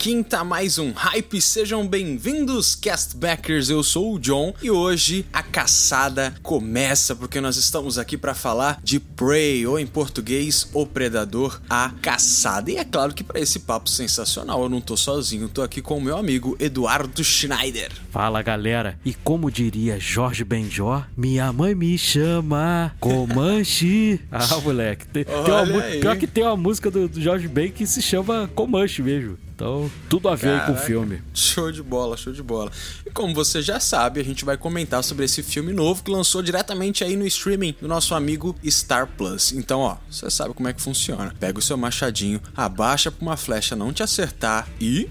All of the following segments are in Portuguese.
Quinta, mais um hype. Sejam bem-vindos, castbackers. Eu sou o John e hoje a caçada começa porque nós estamos aqui para falar de Prey, ou em português, O Predador, a Caçada. E é claro que para esse papo sensacional eu não tô sozinho, tô aqui com o meu amigo Eduardo Schneider. Fala galera, e como diria Jorge Benjó, minha mãe me chama Comanche. ah, moleque, tem, tem uma, pior que tem uma música do, do Jorge Ben que se chama Comanche mesmo. Então, tudo a ver Caraca, com o filme. Show de bola, show de bola. E como você já sabe, a gente vai comentar sobre esse filme novo que lançou diretamente aí no streaming do nosso amigo Star Plus. Então, ó, você sabe como é que funciona. Pega o seu machadinho, abaixa pra uma flecha não te acertar e.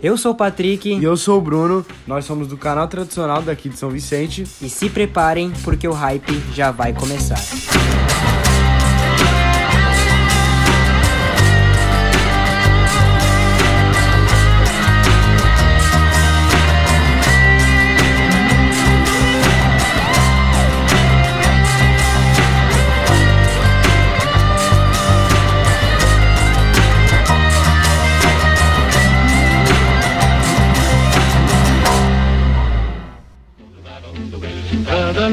Eu sou o Patrick. E eu sou o Bruno. Nós somos do canal tradicional daqui de São Vicente. E se preparem, porque o hype já vai começar.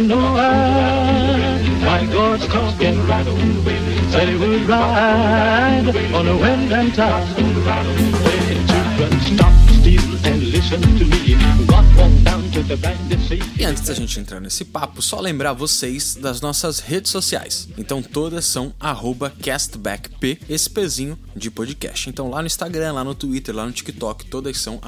know I, my God's talking. rattle, said he would ride on the wind and tide. Children, stop. E antes da gente entrar nesse papo, só lembrar vocês das nossas redes sociais. Então todas são castbackp, esse pezinho de podcast. Então lá no Instagram, lá no Twitter, lá no TikTok, todas são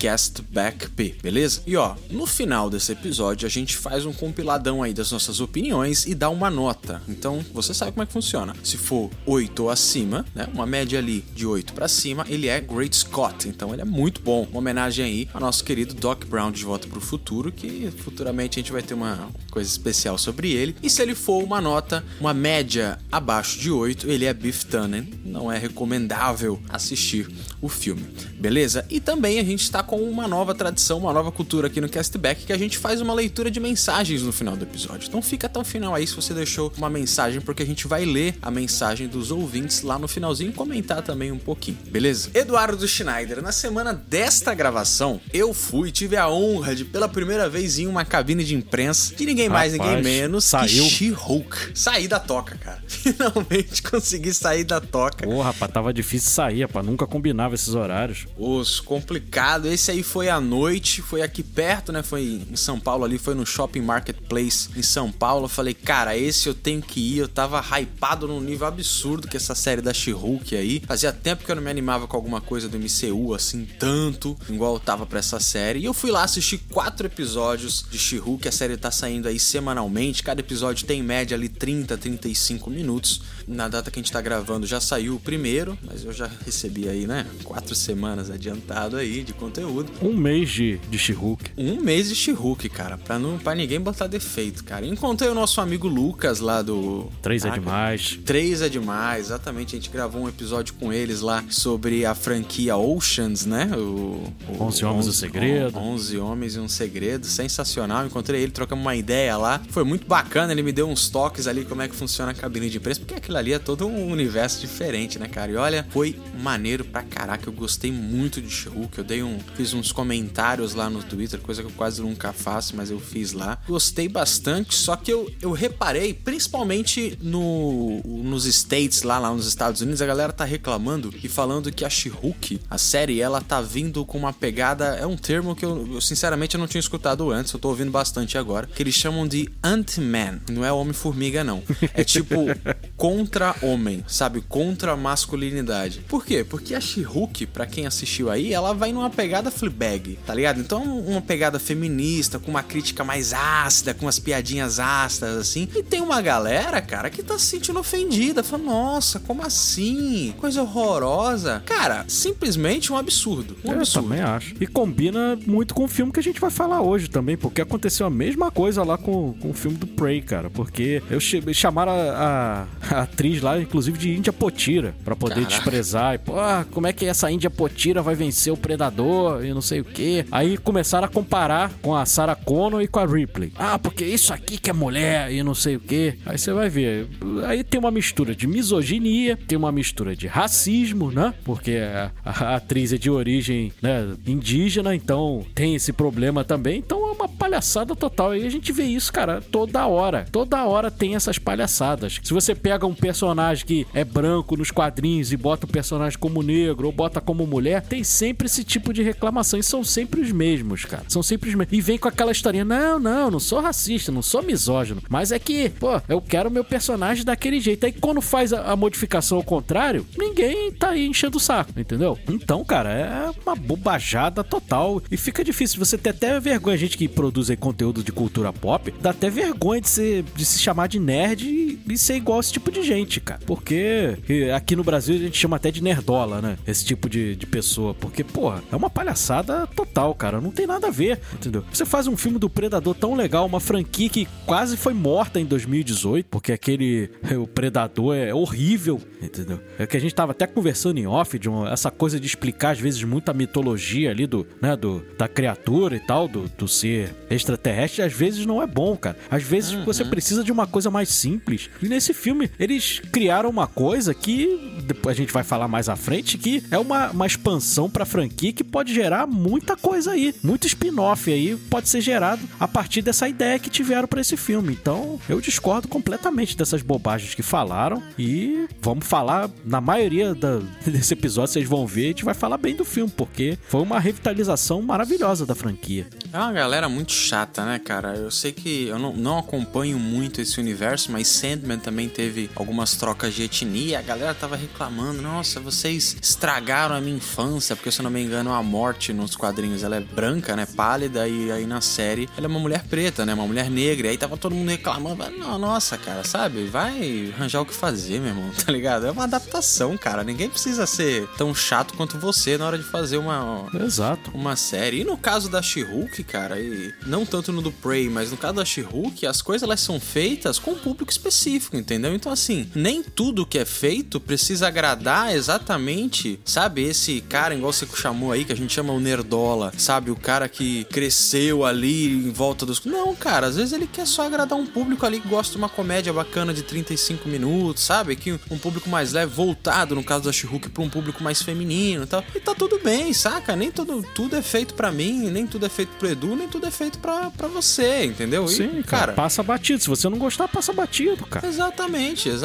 castbackp, beleza? E ó, no final desse episódio a gente faz um compiladão aí das nossas opiniões e dá uma nota. Então você sabe como é que funciona. Se for 8 ou acima, né, uma média ali de 8 para cima, ele é Great Scott. Então ele é muito bom. Uma homenagem aí ao nosso querido Doc Brown de Volta pro Futuro, que futuramente a gente vai ter uma coisa especial sobre ele. E se ele for uma nota, uma média abaixo de 8, ele é Beef Tannen. Não é recomendável assistir o filme, beleza? E também a gente está com uma nova tradição, uma nova cultura aqui no Castback, que a gente faz uma leitura de mensagens no final do episódio. Então fica até o final aí se você deixou uma mensagem, porque a gente vai ler a mensagem dos ouvintes lá no finalzinho e comentar também um pouquinho, beleza? Eduardo Schneider, na semana desta gravação, eu fui, tive a honra de pela primeira vez em uma cabine de imprensa de ninguém mais, Rapaz, ninguém menos saiu. que She-Hulk. Saí da toca, cara. Finalmente consegui sair da toca. Porra, rapaz, tava difícil sair, rapaz. Nunca combinava esses horários. Os complicado. Esse aí foi à noite, foi aqui perto, né? Foi em São Paulo ali, foi no Shopping Marketplace em São Paulo. Eu falei, cara, esse eu tenho que ir. Eu tava hypado num nível absurdo que essa série da She-Hulk aí. Fazia tempo que eu não me animava com alguma coisa do MCU assim, tanto, igual eu pra essa série. E eu fui lá assistir quatro episódios de She-Hulk. A série tá saindo aí semanalmente. Cada episódio tem em média ali 30, 35 minutos. Na data que a gente tá gravando já saiu o primeiro, mas eu já recebi aí, né? Quatro semanas adiantado aí de conteúdo. Um mês de, de She-Hulk. Um mês de She-Hulk, cara, pra, não, pra ninguém botar defeito, cara. Encontrei o nosso amigo Lucas lá do. Três é demais. Três é demais, exatamente. A gente gravou um episódio com eles lá sobre a franquia Oceans, né? O, o Onze Homens e um Segredo. Onze Homens e um Segredo. Sensacional. Encontrei ele, trocamos uma ideia lá. Foi muito bacana, ele me deu uns toques ali como é que funciona a cabine de imprensa, porque aquilo ali é todo um universo diferente, né, cara? E olha, foi maneiro pra caraca. Eu gostei muito de She-Hulk. Eu dei um. Fiz uns comentários lá no Twitter, coisa que eu quase nunca faço, mas eu fiz lá. Gostei bastante, só que eu, eu reparei, principalmente no, nos States, lá, lá nos Estados Unidos, a galera tá reclamando e falando que a She-Hulk, a série, ela tá vindo com uma pegada. É um termo que eu, eu, sinceramente eu não tinha escutado antes, eu tô ouvindo bastante agora. Que eles chamam de Ant-Man. Não é Homem-Formiga, não. É tipo contra-homem, sabe? Contra a masculinidade. Por quê? Porque a She-Hulk, pra quem assistiu aí, ela vai numa pegada Fleabag, tá ligado? Então, uma pegada feminista, com uma crítica mais ácida, com as piadinhas ácidas, assim. E tem uma galera, cara, que tá se sentindo ofendida. Fala, nossa, como assim? Coisa horrorosa. Cara, simplesmente um absurdo. Um eu absurdo. também acho. E combina muito com o filme que a gente vai falar hoje também, porque aconteceu a mesma coisa lá com, com o filme do Prey, cara. Porque eu chamaram a, a, a atriz lá, inclusive, de Índia Potira, para poder Caraca. desprezar. E, pô, como é que essa Índia Potira vai vencer o Predador e não sei o quê. Aí começaram a comparar com a Sarah Connor e com a Ripley. Ah, porque isso aqui que é mulher e não sei o quê. Aí você vai ver. Aí tem uma mistura de misoginia, tem uma mistura de racismo, né? Porque a, a atriz é de origem né, indígena, então tem esse problema também. Então é uma palhaçada total. E a gente vê isso, cara, toda hora. Toda hora tem essas palhaçadas. Se você pega um personagem que é branco nos quadrinhos e bota o personagem como negro ou bota como mulher, tem sempre esse tipo de reclamação. E são sempre os mesmos, cara. São sempre os mesmos. E vem com aquela historinha: não, não, não sou racista, não sou misógino. Mas é que, pô, eu quero meu personagem daquele jeito. Aí quando faz a, a modificação ao contrário, ninguém tá aí enchendo o saco, entendeu? Então, cara, é uma bobajada total. E fica difícil. Você ter até vergonha, a gente que produz aí conteúdo de cultura pop, dá até vergonha de, ser, de se chamar de nerd e, e ser igual esse tipo de gente, cara. Porque aqui no Brasil a gente chama até de nerdola, né? Esse tipo de, de pessoa. Porque, porra, é uma palhaçada total, cara. Não tem nada a ver, entendeu? Você faz um filme do Predador tão legal, uma franquia que quase foi morta em 2018, porque aquele. O Predador é horrível, entendeu? É que a gente tava até conversando em off de uma, essa coisa de explicar, às vezes, muita mitologia ali do, né, do, da criatura e tal, do, do ser extraterrestre, às vezes não é bom, cara. Às vezes uhum. você precisa de uma coisa mais simples. E nesse filme, eles criaram uma coisa que depois a gente vai falar mais à frente, que é uma, uma expansão pra franquia que pode gerar muita coisa aí. Muito spin-off aí pode ser gerado a partir dessa ideia que tiveram para esse filme. Então, eu discordo completamente dessas bobagens que falaram e vamos falar, na maioria da, desse episódio, vocês vão ver, a gente vai falar bem do filme, porque foi uma revitalização maravilhosa da franquia. É uma galera muito chata, né, cara? Eu sei que eu não, não acompanho muito esse universo, mas Sandman também teve algumas trocas de etnia. A galera tava reclamando: nossa, vocês estragaram a minha infância, porque se eu não me engano, a morte nos quadrinhos ela é branca, né? Pálida, e aí na série ela é uma mulher preta, né? Uma mulher negra. E aí tava todo mundo reclamando: não, nossa, cara, sabe? Vai arranjar o que fazer, meu irmão, tá ligado? É uma adaptação, cara. Ninguém precisa ser tão chato quanto você na hora de fazer uma. Exato. Uma série. E no caso da She-Hulk, cara, e não tanto no do Prey, mas no caso da She-Hulk, as coisas elas são feitas com um público específico, entendeu? Então, assim, nem tudo que é feito precisa agradar exatamente, sabe? Esse cara, igual você chamou aí, que a gente chama o Nerdola, sabe? O cara que cresceu ali em volta dos. Não, cara, às vezes ele quer só agradar um público ali que gosta de uma comédia bacana de 35 minutos, sabe? Que um público mais leve, voltado, no caso da She-Hulk, pra um público mais feminino e tal. E tá tudo bem, saca? Nem tudo, tudo é feito para mim, nem tudo é feito pro Edu, nem tudo é feito pra, pra você, entendeu? E, Sim, cara, cara, Passa batido. Se você não gostar, passa batido, cara. Exatamente, exatamente.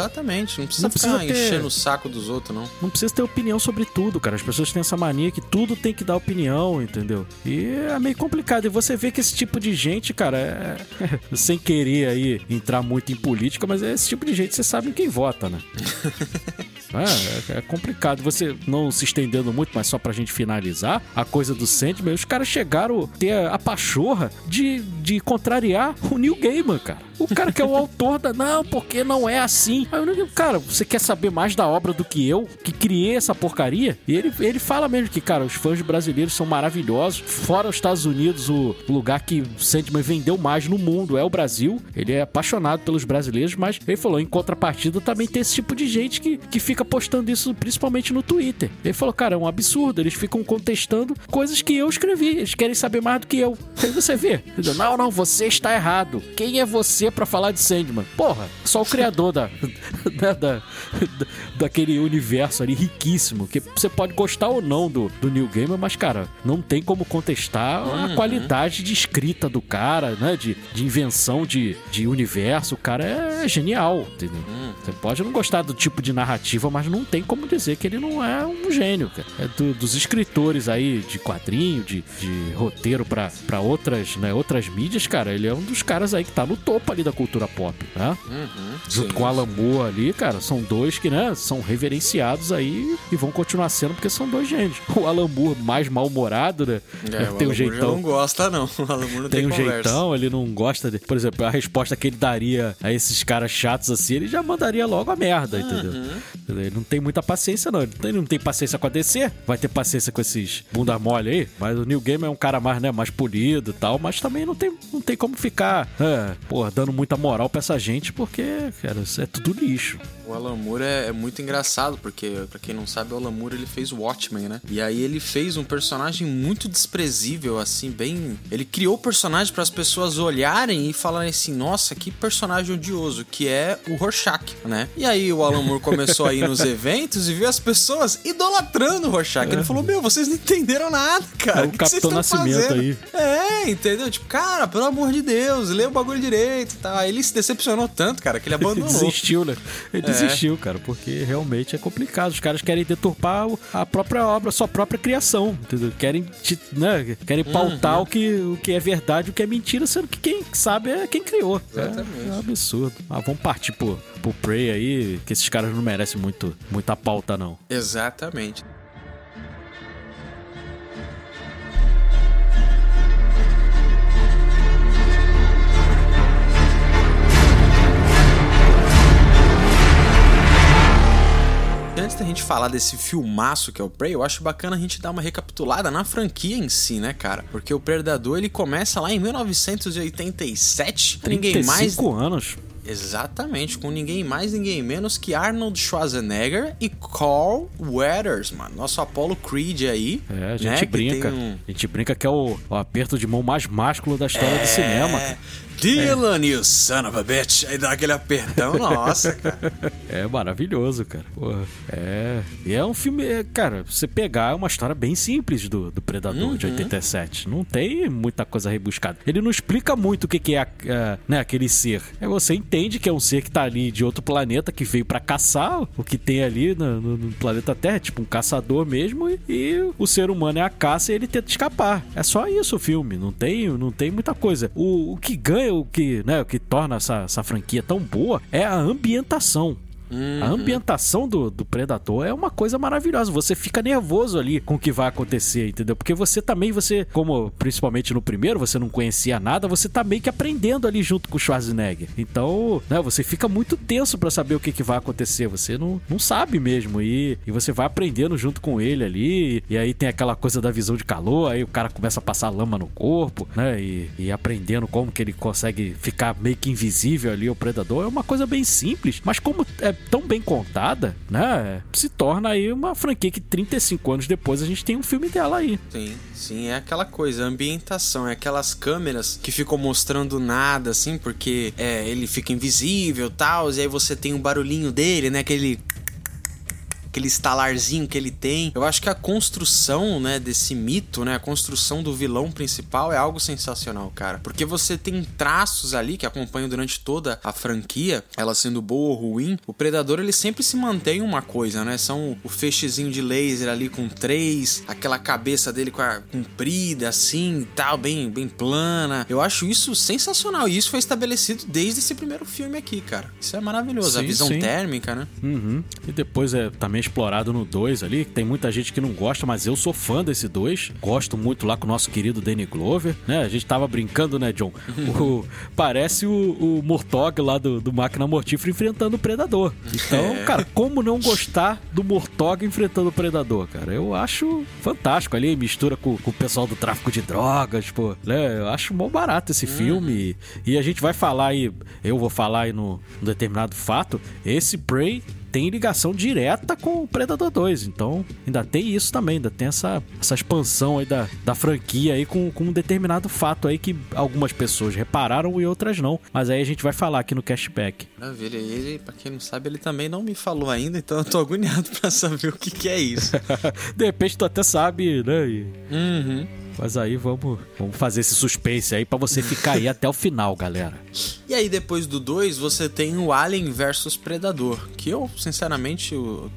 Não precisa, não precisa ficar ter... enchendo o saco dos outros, não. Não precisa ter opinião sobre tudo, cara. As pessoas têm essa mania que tudo tem que dar opinião, entendeu? E é meio complicado. E você vê que esse tipo de gente, cara, é... sem querer aí entrar muito em política, mas é esse tipo de gente, você sabe em quem vota, né? É, é, é, complicado. Você não se estendendo muito, mas só pra gente finalizar, a coisa do Sandman, os caras chegaram a ter a pachorra de, de contrariar o Neil Gaiman, cara. O cara que é o autor da. Não, porque não é assim. Aí eu digo, cara, você quer saber mais da obra do que eu, que criei essa porcaria? E ele, ele fala mesmo que, cara, os fãs brasileiros são maravilhosos. Fora os Estados Unidos, o lugar que Sandman vendeu mais no mundo é o Brasil. Ele é apaixonado pelos brasileiros, mas ele falou, em contrapartida, também tem esse tipo de gente que, que fica postando isso principalmente no Twitter. Ele falou, cara, é um absurdo. Eles ficam contestando coisas que eu escrevi. Eles querem saber mais do que eu. Aí você vê. Não, não, você está errado. Quem é você para falar de Sandman. Porra, só o criador da, da, da, daquele universo ali riquíssimo. Que você pode gostar ou não do, do New Gamer, mas, cara, não tem como contestar uhum. a qualidade de escrita do cara, né? De, de invenção de, de universo. O cara é genial, entendeu? Uhum. Você pode não gostar do tipo de narrativa narrativa, mas não tem como dizer que ele não é um gênio, cara. É do, dos escritores aí de quadrinho, de, de roteiro para outras, né, outras mídias, cara, ele é um dos caras aí que tá no topo ali da cultura pop, né? Uhum, Junto sim, com o Alan Moore ali, cara, são dois que, né, são reverenciados aí e vão continuar sendo porque são dois gênios. O Alan Moore mais mal-humorado, né? É, tem um jeitão. não gosta, não. O Alan Moore não tem, tem um conversa. jeitão, ele não gosta de. Por exemplo, a resposta que ele daria a esses caras chatos assim, ele já mandaria logo a merda, uhum. entendeu? Ele não tem muita paciência, não. Ele não tem paciência com a DC, vai ter paciência com esses bunda mole aí. Mas o New Game é um cara mais, né, mais polido e tal, mas também não tem, não tem como ficar, é, porra, dando muita moral pra essa gente, porque, cara, isso é tudo lixo. O Alan Moore é, é, muito engraçado, porque, pra quem não sabe, o Alan Moore ele fez o Watchmen, né? E aí ele fez um personagem muito desprezível, assim, bem. Ele criou o personagem para as pessoas olharem e falarem assim: nossa, que personagem odioso, que é o Rorschach, né? E aí o Alan Moore começou a ir nos eventos e viu as pessoas idolatrando o Rorschach. É. Ele falou: meu, vocês não entenderam nada, cara. É o, o Capitão Nascimento fazendo? aí. É, entendeu? Tipo, cara, pelo amor de Deus, lê o bagulho direito? Tal. Aí ele se decepcionou tanto, cara, que ele abandonou. Ele desistiu, né? Ele é desistiu, cara, porque realmente é complicado. Os caras querem deturpar a própria obra, a sua própria criação, entendeu? Querem, né? querem pautar uhum. o, que, o que é verdade, o que é mentira, sendo que quem sabe é quem criou. Exatamente. É, é um absurdo. Mas vamos partir pro, pro Prey aí, que esses caras não merecem muito, muita pauta, não. Exatamente. Antes da gente falar desse filmaço que é o Prey, eu acho bacana a gente dar uma recapitulada na franquia em si, né, cara? Porque o Predador ele começa lá em 1987, ninguém mais anos. Exatamente, com ninguém mais, ninguém menos que Arnold Schwarzenegger e Carl Weathers, mano. Nosso Apollo Creed aí. É, a gente né, brinca. Um... A gente brinca que é o, o, aperto de mão mais másculo da história é... do cinema. Dylan, é. you son of a bitch. Aí dá aquele apertão, nossa, cara. É maravilhoso, cara. Porra. É. E é um filme, é, cara, você pegar é uma história bem simples do, do Predador uhum. de 87. Não tem muita coisa rebuscada. Ele não explica muito o que, que é, é né, aquele ser. É você entende que é um ser que tá ali de outro planeta que veio para caçar o que tem ali no, no, no, planeta Terra, tipo um caçador mesmo, e, e, o ser humano é a caça e ele tenta escapar. É só isso o filme. Não tem, não tem muita coisa. O, o que ganha o que, né, o que torna essa, essa franquia tão boa é a ambientação. Uhum. A ambientação do, do Predador é uma coisa maravilhosa. Você fica nervoso ali com o que vai acontecer, entendeu? Porque você também, você, como principalmente no primeiro, você não conhecia nada, você tá meio que aprendendo ali junto com o Schwarzenegger. Então, né, você fica muito tenso para saber o que, que vai acontecer. Você não, não sabe mesmo. E, e você vai aprendendo junto com ele ali. E aí tem aquela coisa da visão de calor, aí o cara começa a passar lama no corpo, né? E, e aprendendo como que ele consegue ficar meio que invisível ali, o Predador. É uma coisa bem simples, mas como é tão bem contada, né? Se torna aí uma franquia que 35 anos depois a gente tem um filme dela aí. Sim, sim, é aquela coisa, a ambientação, é aquelas câmeras que ficam mostrando nada, assim, porque é, ele fica invisível e tal, e aí você tem o um barulhinho dele, né? Aquele aquele estalarzinho que ele tem. Eu acho que a construção, né, desse mito, né, a construção do vilão principal é algo sensacional, cara. Porque você tem traços ali que acompanham durante toda a franquia, ela sendo boa ou ruim. O predador ele sempre se mantém uma coisa, né? São o feixezinho de laser ali com três, aquela cabeça dele com a comprida assim, tal, bem, bem plana. Eu acho isso sensacional e isso foi estabelecido desde esse primeiro filme aqui, cara. Isso é maravilhoso, sim, a visão sim. térmica, né? Uhum. E depois é também explorado no 2 ali. Tem muita gente que não gosta, mas eu sou fã desse 2. Gosto muito lá com o nosso querido Danny Glover, né? A gente tava brincando, né, John? O, parece o, o Murtog lá do, do Máquina Mortífera enfrentando o Predador. Então, é. cara, como não gostar do Murtog enfrentando o Predador, cara? Eu acho fantástico ali, mistura com, com o pessoal do tráfico de drogas, pô. Né? Eu acho mó barato esse uhum. filme. E a gente vai falar aí, eu vou falar aí no, no determinado fato, esse Prey tem ligação direta com o Predador 2. Então, ainda tem isso também, ainda tem essa, essa expansão aí da, da franquia aí com, com um determinado fato aí que algumas pessoas repararam e outras não. Mas aí a gente vai falar aqui no cashback. Maravilha. E ele, pra quem não sabe, ele também não me falou ainda, então eu tô agoniado pra saber o que, que é isso. De repente tu até sabe, né? E... Uhum. Mas aí vamos, vamos fazer esse suspense aí para você ficar aí até o final, galera. E aí depois do 2, você tem o Alien versus Predador, que eu, sinceramente,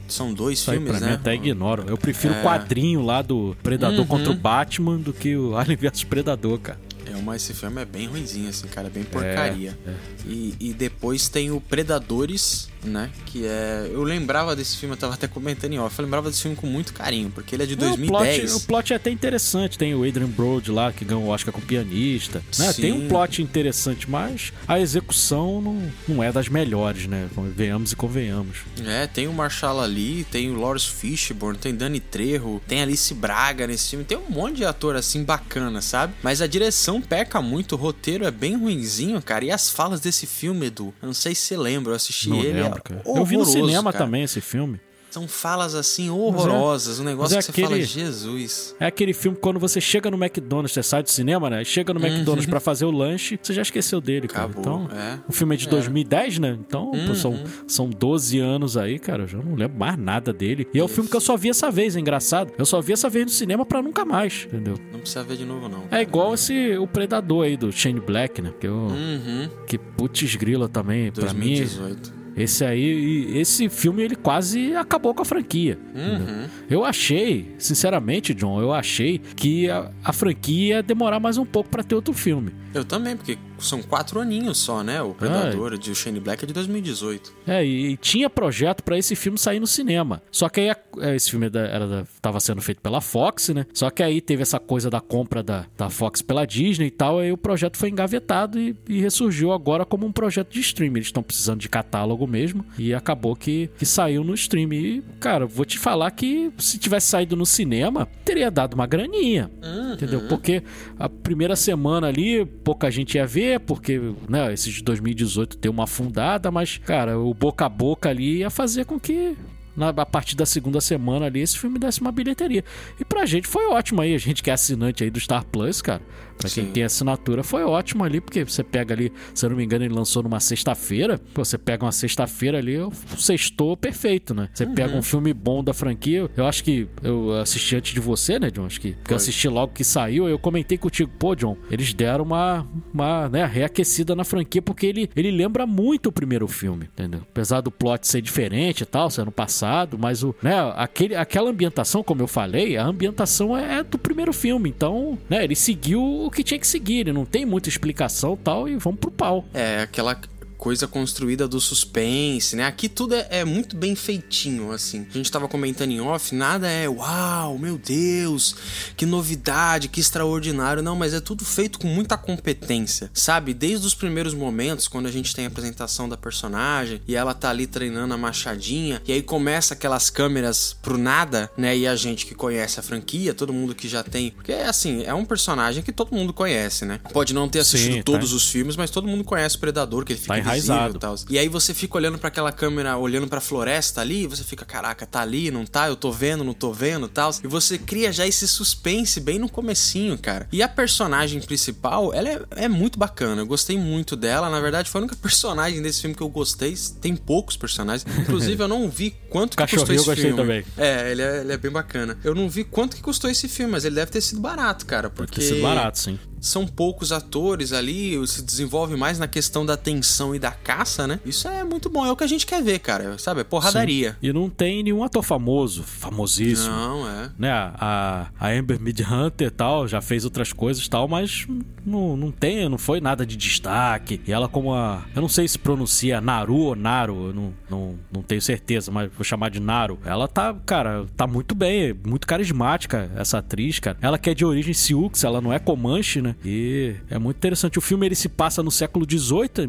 são dois Isso filmes, aí pra né? Mim até ignoro. Eu prefiro é... o quadrinho lá do Predador uhum. contra o Batman do que o Alien versus Predador, cara. É, mas esse filme é bem ruimzinho, assim, cara, é bem porcaria. É, é. E, e depois tem o Predadores, né? Que é. Eu lembrava desse filme, eu tava até comentando em off. Eu lembrava desse filme com muito carinho, porque ele é de 2010. O plot, o plot é até interessante. Tem o Adrian Brody lá, que ganhou o Oscar com pianista. Né? Tem um plot interessante, mas a execução não, não é das melhores, né? Venhamos e convenhamos. É, tem o Marshall Ali, tem o Lawrence Fishburne, tem Danny Trejo, tem Alice Braga nesse filme. Tem um monte de ator assim bacana, sabe? Mas a direção peca muito, o roteiro é bem ruinzinho, cara. E as falas desse filme, Edu, eu não sei se você lembra, eu assisti não ele. Lembro, cara. Eu vi no cinema cara. também esse filme. São falas assim horrorosas, é, um negócio é que você fala, Jesus. É aquele filme quando você chega no McDonald's, você sai do cinema, né? Chega no uhum. McDonald's para fazer o lanche, você já esqueceu dele, cara. Acabou, então, é. o filme é de é. 2010, né? Então, uhum. pô, são, são 12 anos aí, cara. Eu já não lembro mais nada dele. E é o filme que eu só vi essa vez, é engraçado. Eu só vi essa vez no cinema para nunca mais, entendeu? Não precisa ver de novo, não. É igual esse o Predador aí do Shane Black, né? Que, eu, uhum. que putz grila também, 2018. pra mim. Esse aí, esse filme ele quase acabou com a franquia. Uhum. Eu achei, sinceramente, John, eu achei que a, a franquia ia demorar mais um pouco para ter outro filme. Eu também, porque são quatro aninhos só, né? O Predador de Shane Black é de 2018. É, e, e tinha projeto para esse filme sair no cinema. Só que aí é, esse filme era, era, tava sendo feito pela Fox, né? Só que aí teve essa coisa da compra da, da Fox pela Disney e tal, aí o projeto foi engavetado e, e ressurgiu agora como um projeto de streaming. Eles estão precisando de catálogo mesmo e acabou que, que saiu no streaming. E, cara, vou te falar que se tivesse saído no cinema, teria dado uma graninha, uhum. entendeu? Porque a primeira semana ali pouca gente ia ver, porque, né, esses de 2018 tem uma afundada, mas, cara, o boca a boca ali ia fazer com que na, a partir da segunda semana ali, esse filme desse uma bilheteria. E pra gente foi ótimo aí, a gente que é assinante aí do Star Plus, cara. Pra quem Sim. tem assinatura, foi ótimo ali, porque você pega ali, se eu não me engano, ele lançou numa sexta-feira. Você pega uma sexta-feira ali, sextou perfeito, né? Você uhum. pega um filme bom da franquia. Eu acho que eu assisti antes de você, né, John? Acho que eu assisti logo que saiu. Eu comentei contigo, pô, John, eles deram uma, uma né, reaquecida na franquia, porque ele, ele lembra muito o primeiro filme, entendeu? Apesar do plot ser diferente e tal, ser ano passado, mas o, né, aquele, aquela ambientação, como eu falei, a ambientação é do primeiro filme. Então, né, ele seguiu o que tinha que seguir, ele não tem muita explicação tal, e vamos pro pau. É, aquela coisa construída do suspense, né? Aqui tudo é, é, muito bem feitinho, assim. A gente tava comentando em off, nada é uau, meu Deus, que novidade, que extraordinário. Não, mas é tudo feito com muita competência, sabe? Desde os primeiros momentos, quando a gente tem a apresentação da personagem e ela tá ali treinando a machadinha, e aí começa aquelas câmeras pro nada, né? E a gente que conhece a franquia, todo mundo que já tem. Porque, assim, é um personagem que todo mundo conhece, né? Pode não ter assistido Sim, todos tá. os filmes, mas todo mundo conhece o Predador, que ele fica. Tá enraizado. Tal. E aí você fica olhando para aquela câmera, olhando para a floresta ali, e você fica, caraca, tá ali, não tá? Eu tô vendo, não tô vendo, tal. E você cria já esse suspense bem no comecinho, cara. E a personagem principal, ela é, é muito bacana. Eu gostei muito dela. Na verdade, foi a única personagem desse filme que eu gostei. Tem poucos personagens. Inclusive, eu não vi quanto que custou esse eu gostei filme. também. É ele, é, ele é bem bacana. Eu não vi quanto que custou esse filme, mas ele deve ter sido barato, cara. Porque... Deve ter sido barato, sim são poucos atores ali, se desenvolve mais na questão da tensão e da caça, né? Isso é muito bom, é o que a gente quer ver, cara, sabe? É porradaria. Sim. E não tem nenhum ator famoso, famosíssimo. Não, é. Né? A, a Amber Midhunter e tal, já fez outras coisas e tal, mas não, não tem, não foi nada de destaque. E ela como a... Eu não sei se pronuncia Naru ou Naru, eu não, não, não tenho certeza, mas vou chamar de Naru. Ela tá, cara, tá muito bem, muito carismática essa atriz, cara. Ela que é de origem Sioux, ela não é Comanche, né? E é muito interessante. O filme ele se passa no século XVIII,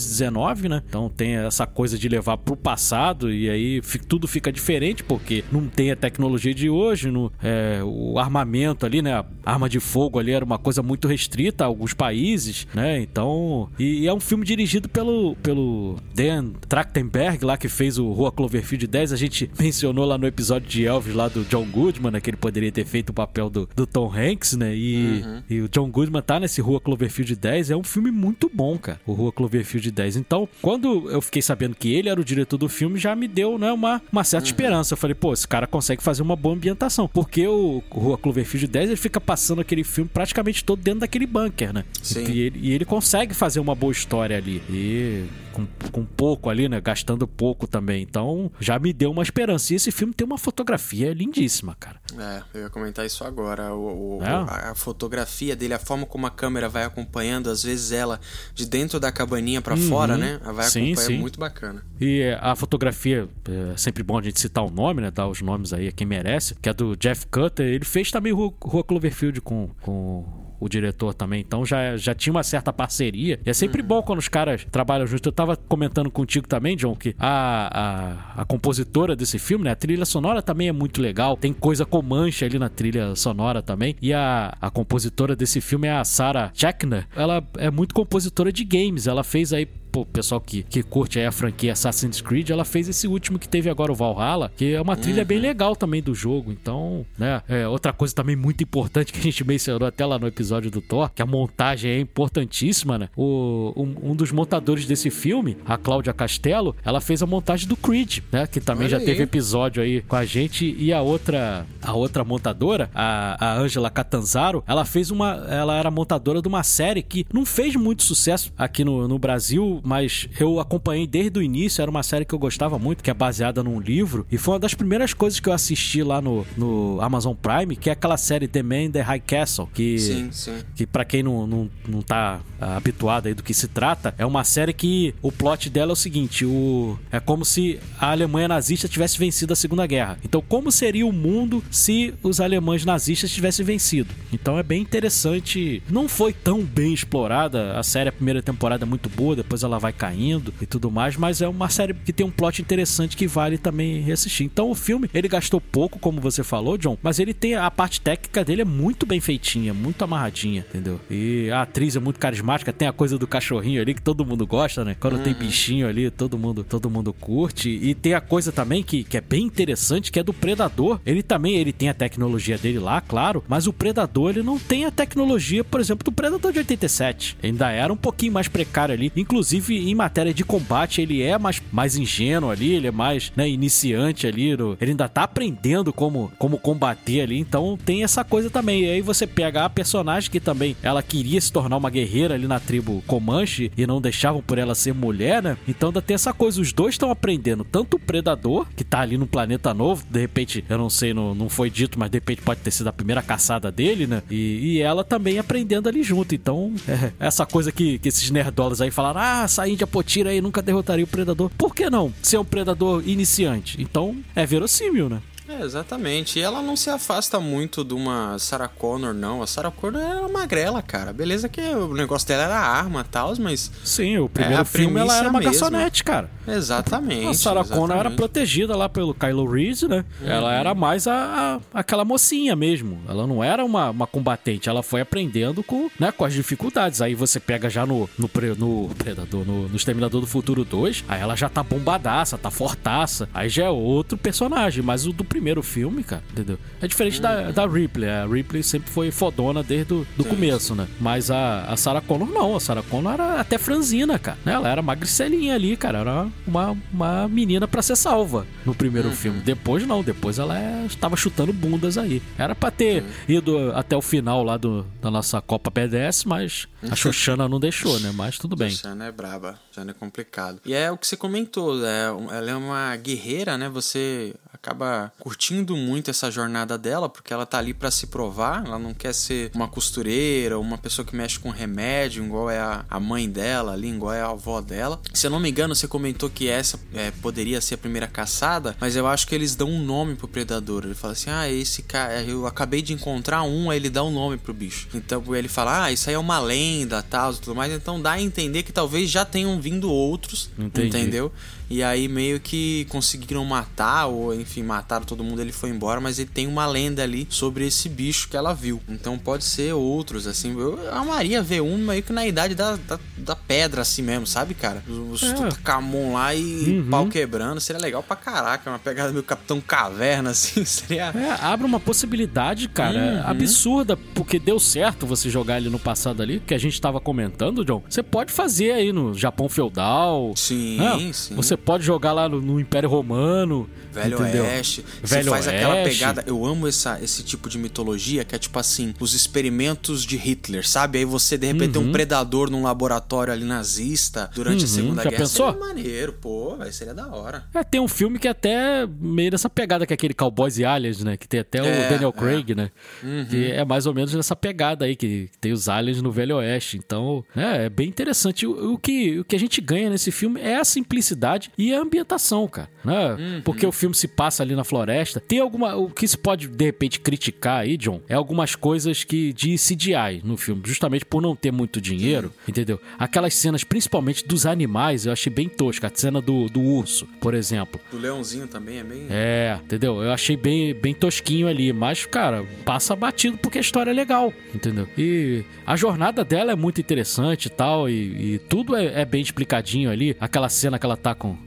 1719, né? Então tem essa coisa de levar pro passado e aí tudo fica diferente porque não tem a tecnologia de hoje, no, é, o armamento ali, né? A arma de fogo ali era uma coisa muito restrita a alguns países, né? Então, e, e é um filme dirigido pelo, pelo Dan Trachtenberg, lá que fez o Rua Cloverfield 10. A gente mencionou lá no episódio de Elvis lá do John Goodman, né? Que ele poderia ter feito o papel do, do Tom Hanks, né? E, uhum. e o John John Goodman tá nesse Rua Cloverfield 10, é um filme muito bom, cara. O Rua Cloverfield 10. Então, quando eu fiquei sabendo que ele era o diretor do filme, já me deu, né, uma, uma certa uhum. esperança. Eu falei, pô, esse cara consegue fazer uma boa ambientação. Porque o Rua Cloverfield 10, ele fica passando aquele filme praticamente todo dentro daquele bunker, né? Sim. E ele, e ele consegue fazer uma boa história ali. E com, com pouco ali, né? Gastando pouco também. Então, já me deu uma esperança. E esse filme tem uma fotografia lindíssima, cara. É, eu ia comentar isso agora. O, o é? a, a, fotografia dele, a forma como a câmera vai acompanhando, às vezes ela de dentro da cabaninha para uhum. fora, né? Ela vai sim, acompanhar, sim. muito bacana. E é, a fotografia, é sempre bom a gente citar o nome, né? Dar os nomes aí a quem merece, que é do Jeff Cutter. Ele fez também Rua, Rua Cloverfield com, com o diretor também. Então já, já tinha uma certa parceria. E é sempre uhum. bom quando os caras trabalham juntos. Eu tava comentando contigo também, John, que a, a, a compositora desse filme, né? A trilha sonora também é muito legal. Tem coisa com mancha ali na trilha sonora também. E a, a compositora desse filme é a Sarah Checkner. Ela é muito compositora de games. Ela fez aí pô, pessoal que, que curte aí a franquia Assassin's Creed, ela fez esse último que teve agora o Valhalla, que é uma trilha uhum. bem legal também do jogo. Então, né, é outra coisa também muito importante que a gente mencionou até lá no episódio do Thor, que a montagem é importantíssima, né? O, um, um dos montadores desse filme, a Cláudia Castelo, ela fez a montagem do Creed, né? Que também Olha já aí. teve episódio aí com a gente. E a outra, a outra montadora, a, a Angela Catanzaro, ela fez uma. Ela era montadora de uma série que não fez muito sucesso aqui no, no Brasil mas eu acompanhei desde o início, era uma série que eu gostava muito, que é baseada num livro, e foi uma das primeiras coisas que eu assisti lá no, no Amazon Prime, que é aquela série The Man in the High Castle, que, sim, sim. que para quem não, não, não tá ah, habituado aí do que se trata, é uma série que o plot dela é o seguinte, o, é como se a Alemanha nazista tivesse vencido a Segunda Guerra. Então, como seria o mundo se os alemães nazistas tivessem vencido? Então é bem interessante. Não foi tão bem explorada, a série, a primeira temporada é muito boa, depois ela ela vai caindo e tudo mais, mas é uma série que tem um plot interessante que vale também reassistir. Então o filme, ele gastou pouco, como você falou, John, mas ele tem a parte técnica dele é muito bem feitinha, muito amarradinha, entendeu? E a atriz é muito carismática, tem a coisa do cachorrinho ali que todo mundo gosta, né? Quando uhum. tem bichinho ali, todo mundo, todo mundo curte. E tem a coisa também que, que é bem interessante, que é do Predador. Ele também, ele tem a tecnologia dele lá, claro, mas o Predador, ele não tem a tecnologia, por exemplo, do Predador de 87. Ainda era um pouquinho mais precário ali, inclusive Inclusive, em matéria de combate, ele é mais, mais ingênuo ali, ele é mais né, iniciante ali. No, ele ainda tá aprendendo como, como combater ali. Então tem essa coisa também. E aí você pega a personagem que também ela queria se tornar uma guerreira ali na tribo Comanche e não deixavam por ela ser mulher, né? Então ainda tem essa coisa. Os dois estão aprendendo. Tanto o Predador, que tá ali no planeta novo, de repente, eu não sei, não, não foi dito, mas de repente pode ter sido a primeira caçada dele, né? E, e ela também aprendendo ali junto. Então, é, essa coisa que, que esses nerdolas aí falaram: ah, sair de Apotira aí nunca derrotaria o Predador. Por que não ser um Predador iniciante? Então é verossímil, né? É, exatamente. E ela não se afasta muito de uma Sarah Connor, não. A Sarah Connor era magrela, cara. Beleza que o negócio dela era arma e tal, mas. Sim, o primeiro é, filme ela era uma mesma. garçonete, cara. Exatamente. A Sarah exatamente. Connor era protegida lá pelo Kylo Reese, né? Uhum. Ela era mais a, a, aquela mocinha mesmo. Ela não era uma, uma combatente. Ela foi aprendendo com, né, com as dificuldades. Aí você pega já no, no, no Predador, no, no Exterminador do Futuro 2, aí ela já tá bombadaça, tá fortaça. Aí já é outro personagem. Mas o do primeiro primeiro filme, cara, entendeu? É diferente da, da Ripley. A Ripley sempre foi fodona desde o do começo, né? Mas a, a Sarah Connor não. A Sarah Connor era até franzina, cara. Ela era magricelinha ali, cara. Era uma, uma menina para ser salva no primeiro uhum. filme. Depois não. Depois ela é, estava chutando bundas aí. Era pra ter uhum. ido até o final lá do, da nossa Copa PDS, mas a Xoxana não deixou, né? Mas tudo bem. Xoxana é braba. Xoxana é complicado. E é o que você comentou. É, ela é uma guerreira, né? Você acaba curtindo muito essa jornada dela, porque ela tá ali para se provar, ela não quer ser uma costureira, uma pessoa que mexe com remédio, igual é a, a mãe dela ali, igual é a avó dela. Se eu não me engano, você comentou que essa é, poderia ser a primeira caçada, mas eu acho que eles dão um nome pro predador. Ele fala assim: ah, esse cara, eu acabei de encontrar um, aí ele dá um nome pro bicho. Então ele fala: ah, isso aí é uma lenda, tal, tudo mais. Então dá a entender que talvez já tenham vindo outros, Entendi. entendeu? E aí meio que conseguiram matar, ou enfim, mataram todo mundo, ele foi embora, mas ele tem uma lenda ali sobre esse bicho que ela viu. Então pode ser outros, assim. Eu amaria ver um meio que na idade da, da, da pedra assim mesmo, sabe, cara? Os é. Tutankhamon lá e uhum. pau quebrando. Seria legal pra caraca. Uma pegada meio Capitão Caverna, assim. Seria. É, abre uma possibilidade, cara, uhum. absurda, porque deu certo você jogar ele no passado ali, que a gente tava comentando, John. Você pode fazer aí no Japão feudal. Sim, né? sim. Você pode jogar lá no, no Império Romano. Velho entendeu? Oeste. Velho você faz Oeste. aquela pegada. Eu amo essa, esse tipo de mitologia que é tipo assim, os experimentos de Hitler, sabe? Aí você, de repente, uhum. tem um uhum. predador num laboratório ali nazista durante uhum. a Segunda Já Guerra. Pensou? Seria maneiro, pô, vai seria da hora. É, tem um filme que é até meio dessa pegada que é aquele Cowboys e Aliens, né? Que tem até é, o Daniel é. Craig, né? Uhum. Que é mais ou menos nessa pegada aí, que tem os aliens no Velho Oeste. Então, é, é bem interessante. O, o, que, o que a gente ganha nesse filme é a simplicidade e a ambientação, cara. Né? Uhum. Porque o filme se passa ali na floresta. Tem alguma. O que se pode, de repente, criticar aí, John, é algumas coisas que de CGI no filme, justamente por não ter muito dinheiro, entendeu? Aquelas cenas, principalmente dos animais, eu achei bem tosca. A cena do, do urso, por exemplo. Do leãozinho também é bem. É, entendeu? Eu achei bem, bem tosquinho ali, mas, cara, passa batido porque a história é legal, entendeu? E a jornada dela é muito interessante e tal, e, e tudo é, é, bem explicadinho ali. Aquela cena que ela tá com, com,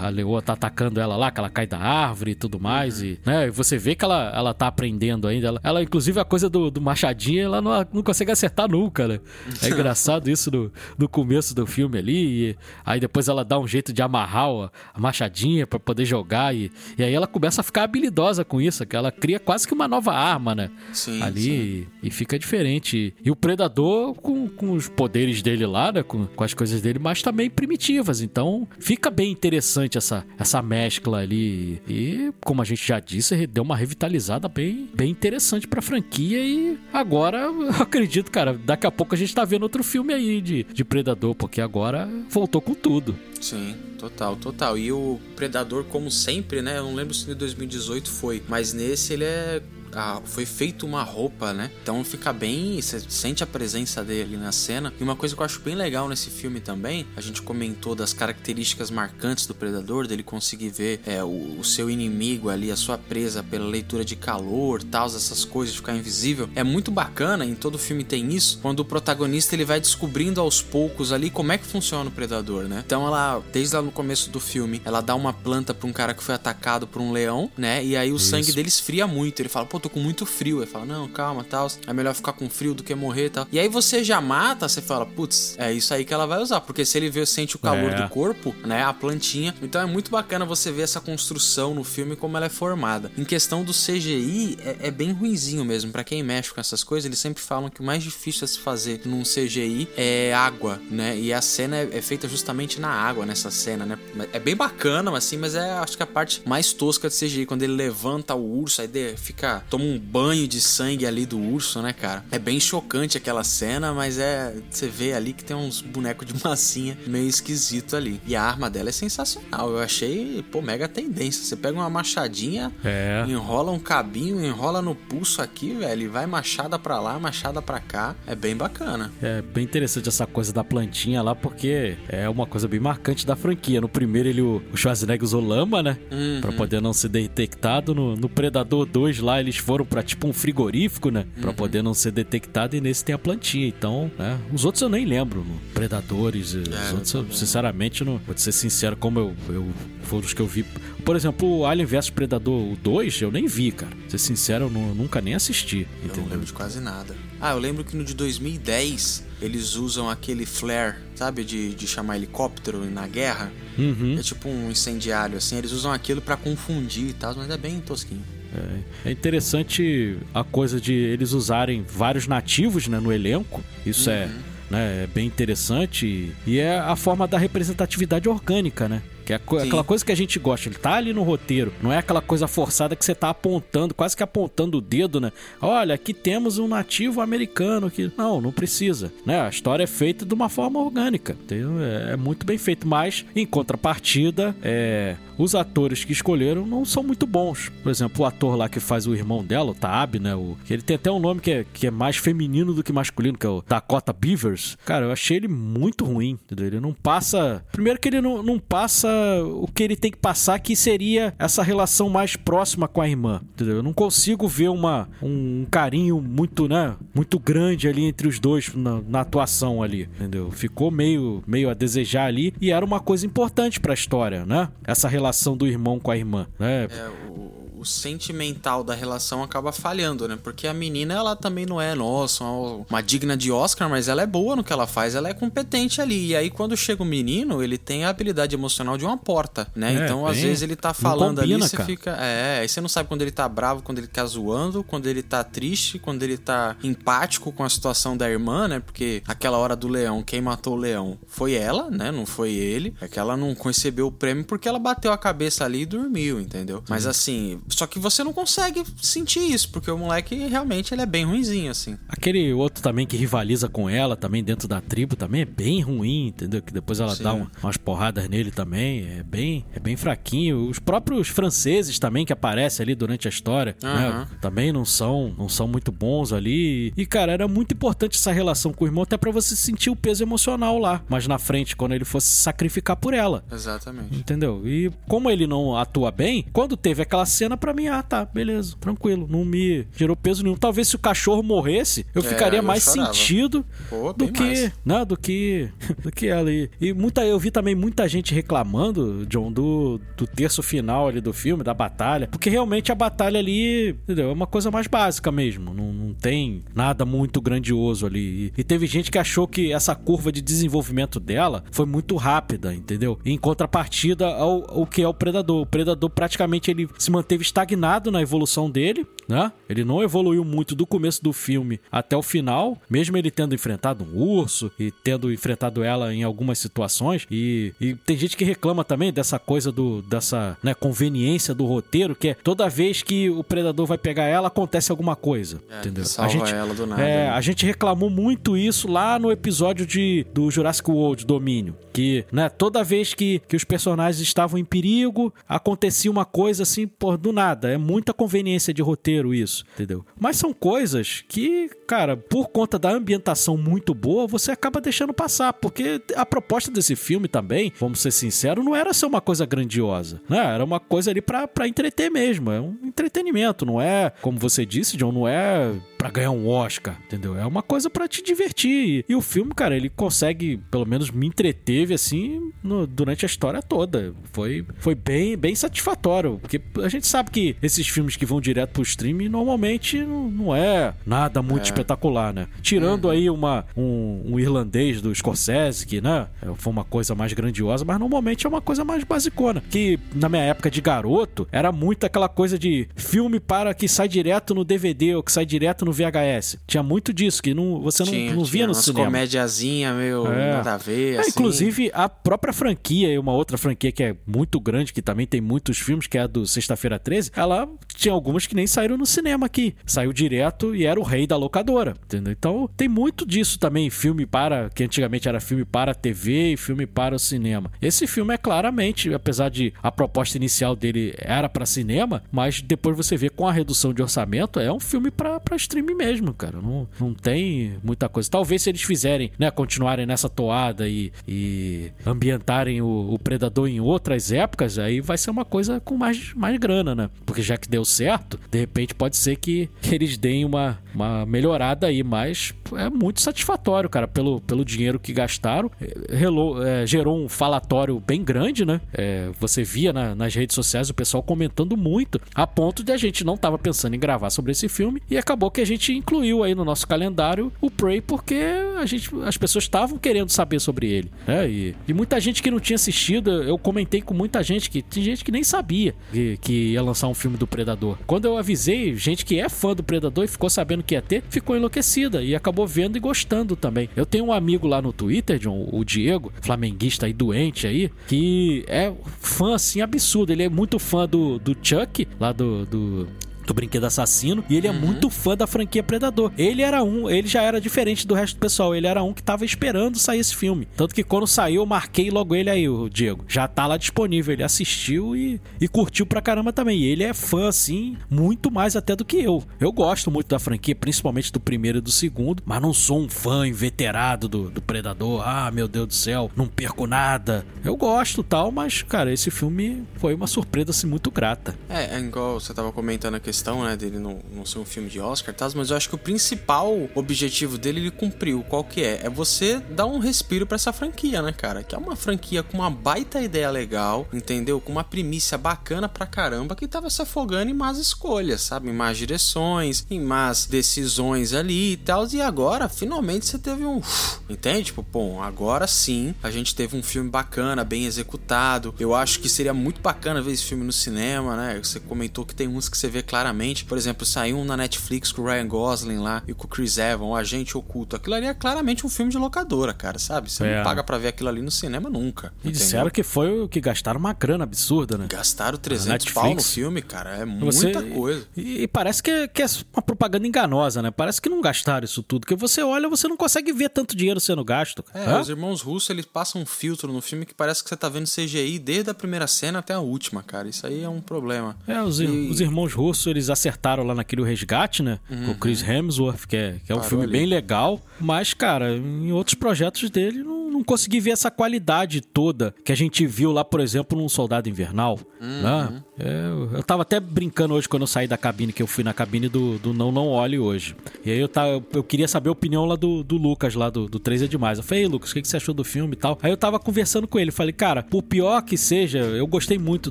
a leoa tá atacando ela lá, que ela cai da árvore e tudo mais, uhum. e, né? E você vê que ela, ela tá aprendendo ainda. Ela, ela inclusive, a coisa do, do machadinho, ela não, não consegue acertar nunca, né? É engraçado isso no, no começo do filme ali, e aí depois ela dá um jeito de amarrar a machadinha para poder jogar, e, e aí ela começa a ficar habilidosa com isso, que ela cria quase que uma nova arma, né? Sim, ali sim. E, e fica diferente. E o Predador com, com os poderes dele lá, né? Com, com as coisas dele, mas também primitivas. Então fica bem interessante essa, essa mescla ali. E, como a gente já disse, deu uma revitalizada bem, bem interessante pra franquia. E agora, eu acredito, cara, daqui a pouco a gente tá vendo outro filme aí de, de Predador, porque agora voltou com tudo. Sim, total, total. E o Predador, como sempre, né? Eu não lembro se em 2018 foi, mas nesse ele é a, foi feito uma roupa, né? Então fica bem, você sente a presença dele na cena. E uma coisa que eu acho bem legal nesse filme também, a gente comentou das características marcantes do predador, dele conseguir ver é, o, o, seu inimigo ali, a sua presa pela leitura de calor, tal, essas coisas, ficar invisível. É muito bacana, em todo filme tem isso, quando o protagonista ele vai descobrindo aos poucos ali como é que funciona o predador, né? Então ela, desde lá no começo do filme, ela dá uma planta para um cara que foi atacado por um leão, né? E aí o isso. sangue dele esfria muito. Ele fala, pô, tô com muito frio. Aí fala, não, calma, tal. É melhor ficar com frio do que morrer e tal. E aí você já mata, você fala, putz, é isso aí que ela vai usar. Porque se ele vê, sente o calor é. do corpo, né? A plantinha. Então é muito bacana você ver essa construção no filme, como ela é formada. Em questão do CGI, é, é bem ruinzinho mesmo. para quem mexe com essas coisas, eles sempre falam que o mais difícil a se fazer num CGI é água, né? E a cena é, é feita justamente na água, nessa cena, né? É bem bacana, assim, mas é acho que a parte mais tosca de CGI. Quando ele levanta o urso, aí fica. Toma um banho de sangue ali do urso, né, cara? É bem chocante aquela cena, mas é. Você vê ali que tem uns bonecos de massinha meio esquisito ali. E a arma dela é sensacional. Eu achei, pô, mega tendência. Você pega uma machadinha, é. enrola um cabinho, enrola no pulso aqui, velho, e vai machada pra lá, machada pra cá. É bem bacana. É bem interessante essa coisa da plantinha lá, porque é uma coisa bem marcante da franquia. No primeiro, ele, o Schwarzenegger usou lama, né? Uhum. Pra poder não ser detectado. No, no Predador 2 lá, eles foram pra tipo um frigorífico, né? Pra uhum. poder não ser detectado. E nesse tem a plantinha. Então, né? Os outros eu nem lembro. Predadores, é, os outros, eu, sinceramente, não, vou ser sincero, como eu, eu foram os que eu vi. Por exemplo, o Alien vs Predador 2, eu nem vi, cara. Ser sincero, eu, não, nunca nem assisti. Eu entendeu? não lembro de quase nada. Ah, eu lembro que no de 2010 eles usam aquele flare, sabe, de, de chamar helicóptero na guerra. Uhum. É tipo um incendiário, assim. Eles usam aquilo para confundir e tal, mas é bem tosquinho. É, é interessante a coisa de eles usarem vários nativos né, no elenco. Isso é, uhum. é, né, é bem interessante. E é a forma da representatividade orgânica, né? Que é aquela coisa que a gente gosta, ele tá ali no roteiro, não é aquela coisa forçada que você tá apontando, quase que apontando o dedo, né? Olha, aqui temos um nativo americano que não, não precisa, né? A história é feita de uma forma orgânica, entendeu? É, é muito bem feito, mas em contrapartida, é, os atores que escolheram não são muito bons. Por exemplo, o ator lá que faz o irmão dela, o Taab, né? O, ele tem até um nome que é, que é mais feminino do que masculino, que é o Dakota Beavers. Cara, eu achei ele muito ruim, entendeu? Ele não passa. Primeiro que ele não, não passa o que ele tem que passar, que seria essa relação mais próxima com a irmã, entendeu? Eu não consigo ver uma, um carinho muito, né, muito grande ali entre os dois na, na atuação ali, entendeu? Ficou meio, meio a desejar ali e era uma coisa importante para a história, né? Essa relação do irmão com a irmã, né? É, o o sentimental da relação acaba falhando, né? Porque a menina, ela também não é, nossa, uma digna de Oscar, mas ela é boa no que ela faz, ela é competente ali. E aí, quando chega o menino, ele tem a habilidade emocional de uma porta, né? É, então, bem, às vezes, ele tá falando combina, ali, você cara. fica. É, aí você não sabe quando ele tá bravo, quando ele tá zoando, quando ele tá triste, quando ele tá empático com a situação da irmã, né? Porque aquela hora do leão, quem matou o leão foi ela, né? Não foi ele. É que ela não recebeu o prêmio porque ela bateu a cabeça ali e dormiu, entendeu? Mas assim, só que você não consegue sentir isso, porque o moleque realmente ele é bem ruinzinho, assim. Aquele outro também que rivaliza com ela, também dentro da tribo, também é bem ruim, entendeu? Que depois ela Sim. dá um, umas porradas nele também, é bem, é bem fraquinho. Os próprios franceses também que aparecem ali durante a história, uhum. né? Também não são, não são muito bons ali. E, cara, era muito importante essa relação com o irmão, até para você sentir o peso emocional lá, mas na frente, quando ele fosse sacrificar por ela. Exatamente. Entendeu? E como ele não atua bem, quando teve aquela cena para mim, ah, tá, beleza, tranquilo, não me gerou peso nenhum. Talvez se o cachorro morresse, eu é, ficaria eu mais chorava. sentido Pô, do que, mais. né, do que do que ela. E, e muita eu vi também muita gente reclamando, John, do, do terço final ali do filme, da batalha, porque realmente a batalha ali, entendeu? É uma coisa mais básica mesmo, não, não tem nada muito grandioso ali. E, e teve gente que achou que essa curva de desenvolvimento dela foi muito rápida, entendeu? Em contrapartida ao, ao que é o predador. O predador praticamente ele se manteve estagnado na evolução dele, né? Ele não evoluiu muito do começo do filme até o final, mesmo ele tendo enfrentado um urso e tendo enfrentado ela em algumas situações. E, e tem gente que reclama também dessa coisa do dessa né, conveniência do roteiro, que é toda vez que o predador vai pegar ela acontece alguma coisa, é, entendeu? a gente, ela do nada. É, né? a gente reclamou muito isso lá no episódio de do Jurassic World Domínio, que né, toda vez que, que os personagens estavam em perigo acontecia uma coisa assim por do nada. É muita conveniência de roteiro isso, entendeu? Mas são coisas que, cara, por conta da ambientação muito boa, você acaba deixando passar, porque a proposta desse filme também, vamos ser sinceros, não era ser uma coisa grandiosa, né? Era uma coisa ali para entreter mesmo, é um entretenimento, não é, como você disse, John, não é para ganhar um Oscar, entendeu? É uma coisa para te divertir. E o filme, cara, ele consegue, pelo menos me entreteve assim no, durante a história toda. Foi, foi bem, bem satisfatório, porque a gente sabe que esses filmes que vão direto pro streaming normalmente não é nada muito é. espetacular, né? Tirando uhum. aí uma, um, um, irlandês do Scorsese, que, né, foi uma coisa mais grandiosa, mas normalmente é uma coisa mais basicona. Que na minha época de garoto era muito aquela coisa de filme para que sai direto no DVD ou que sai direto no VHS. Tinha muito disso, que não, você não, tinha, não via no cinema. comédiazinha meio é. nada a ver. É, assim. Inclusive, a própria franquia, e uma outra franquia que é muito grande, que também tem muitos filmes, que é a do Sexta-feira 13, ela tinha algumas que nem saíram no cinema aqui. Saiu direto e era o rei da locadora. Entendeu? Então tem muito disso também, filme para. que antigamente era filme para TV e filme para o cinema. Esse filme é claramente, apesar de a proposta inicial dele era para cinema, mas depois você vê com a redução de orçamento, é um filme para streaming mesmo, cara. Não, não tem muita coisa. Talvez se eles fizerem, né, continuarem nessa toada e, e ambientarem o, o, Predador em outras épocas, aí vai ser uma coisa com mais, mais grana, né? Porque já que deu certo, de repente pode ser que, que eles deem uma, uma melhorada aí, mas é muito satisfatório, cara, pelo, pelo dinheiro que gastaram. Relou, é, gerou um falatório bem grande, né? É, você via na, nas redes sociais o pessoal comentando muito, a ponto de a gente não tava pensando em gravar sobre esse filme e acabou que a gente incluiu aí no nosso calendário o Prey porque a gente, as pessoas estavam querendo saber sobre ele. Né? E, e, muita gente que não tinha assistido, eu comentei com muita gente que tem gente que nem sabia que, que ia lançar um filme do Predador. Quando eu avisei, gente que é fã do Predador e ficou sabendo que ia ter, ficou enlouquecida e acabou vendo e gostando também. Eu tenho um amigo lá no Twitter, John, o Diego, flamenguista aí doente aí, que é fã assim absurdo. Ele é muito fã do, do Chuck, lá do, do do Brinquedo Assassino, e ele é muito fã da franquia Predador. Ele era um, ele já era diferente do resto do pessoal, ele era um que tava esperando sair esse filme. Tanto que quando saiu, eu marquei logo ele aí, o Diego. Já tá lá disponível, ele assistiu e, e curtiu pra caramba também. E ele é fã, assim, muito mais até do que eu. Eu gosto muito da franquia, principalmente do primeiro e do segundo, mas não sou um fã inveterado do, do Predador. Ah, meu Deus do céu, não perco nada. Eu gosto tal, mas, cara, esse filme foi uma surpresa assim, muito grata. É, é igual você tava comentando a questão, né, dele não, não ser um filme de Oscar, tá? mas eu acho que o principal objetivo dele ele cumpriu. Qual que é? É você dar um respiro para essa franquia, né, cara? Que é uma franquia com uma baita ideia legal, entendeu? Com uma primícia bacana pra caramba que tava se afogando em más escolhas, sabe? Em más direções, em más decisões ali e tal. E agora, finalmente, você teve um. Entende? Tipo, bom, agora sim a gente teve um filme bacana, bem executado. Eu acho que seria muito bacana ver esse filme no cinema, né? Você comentou que tem uns que você vê claramente. Por exemplo, saiu um na Netflix com o Ryan Gosling lá e com o Chris Evans, o Agente Oculto. Aquilo ali é claramente um filme de locadora, cara, sabe? Você é. não paga pra ver aquilo ali no cinema nunca. E entendeu? disseram que foi o que gastaram uma grana absurda, né? Gastaram 300 pau no filme, cara. É muita você... coisa. E, e parece que, que é uma propaganda enganosa, né? Parece que não gastaram isso tudo. Que você olha, você não consegue ver tanto dinheiro sendo gasto. É, Hã? os irmãos russos, eles passam um filtro no filme que parece que você tá vendo CGI desde a primeira cena até a última, cara. Isso aí é um problema. É, os, e... os irmãos russos, eles acertaram lá naquele Resgate, né? Uhum. Com o Chris Hemsworth, que é, que é um filme ali. bem legal. Mas, cara, em outros projetos dele, não não consegui ver essa qualidade toda que a gente viu lá, por exemplo, num Soldado Invernal. Uhum. Né? É, eu tava até brincando hoje quando eu saí da cabine, que eu fui na cabine do, do Não Não Olhe hoje. E aí eu, tava, eu, eu queria saber a opinião lá do, do Lucas, lá do, do 3 é Demais. Eu falei, Lucas, o que, que você achou do filme e tal? Aí eu tava conversando com ele, falei, cara, por pior que seja, eu gostei muito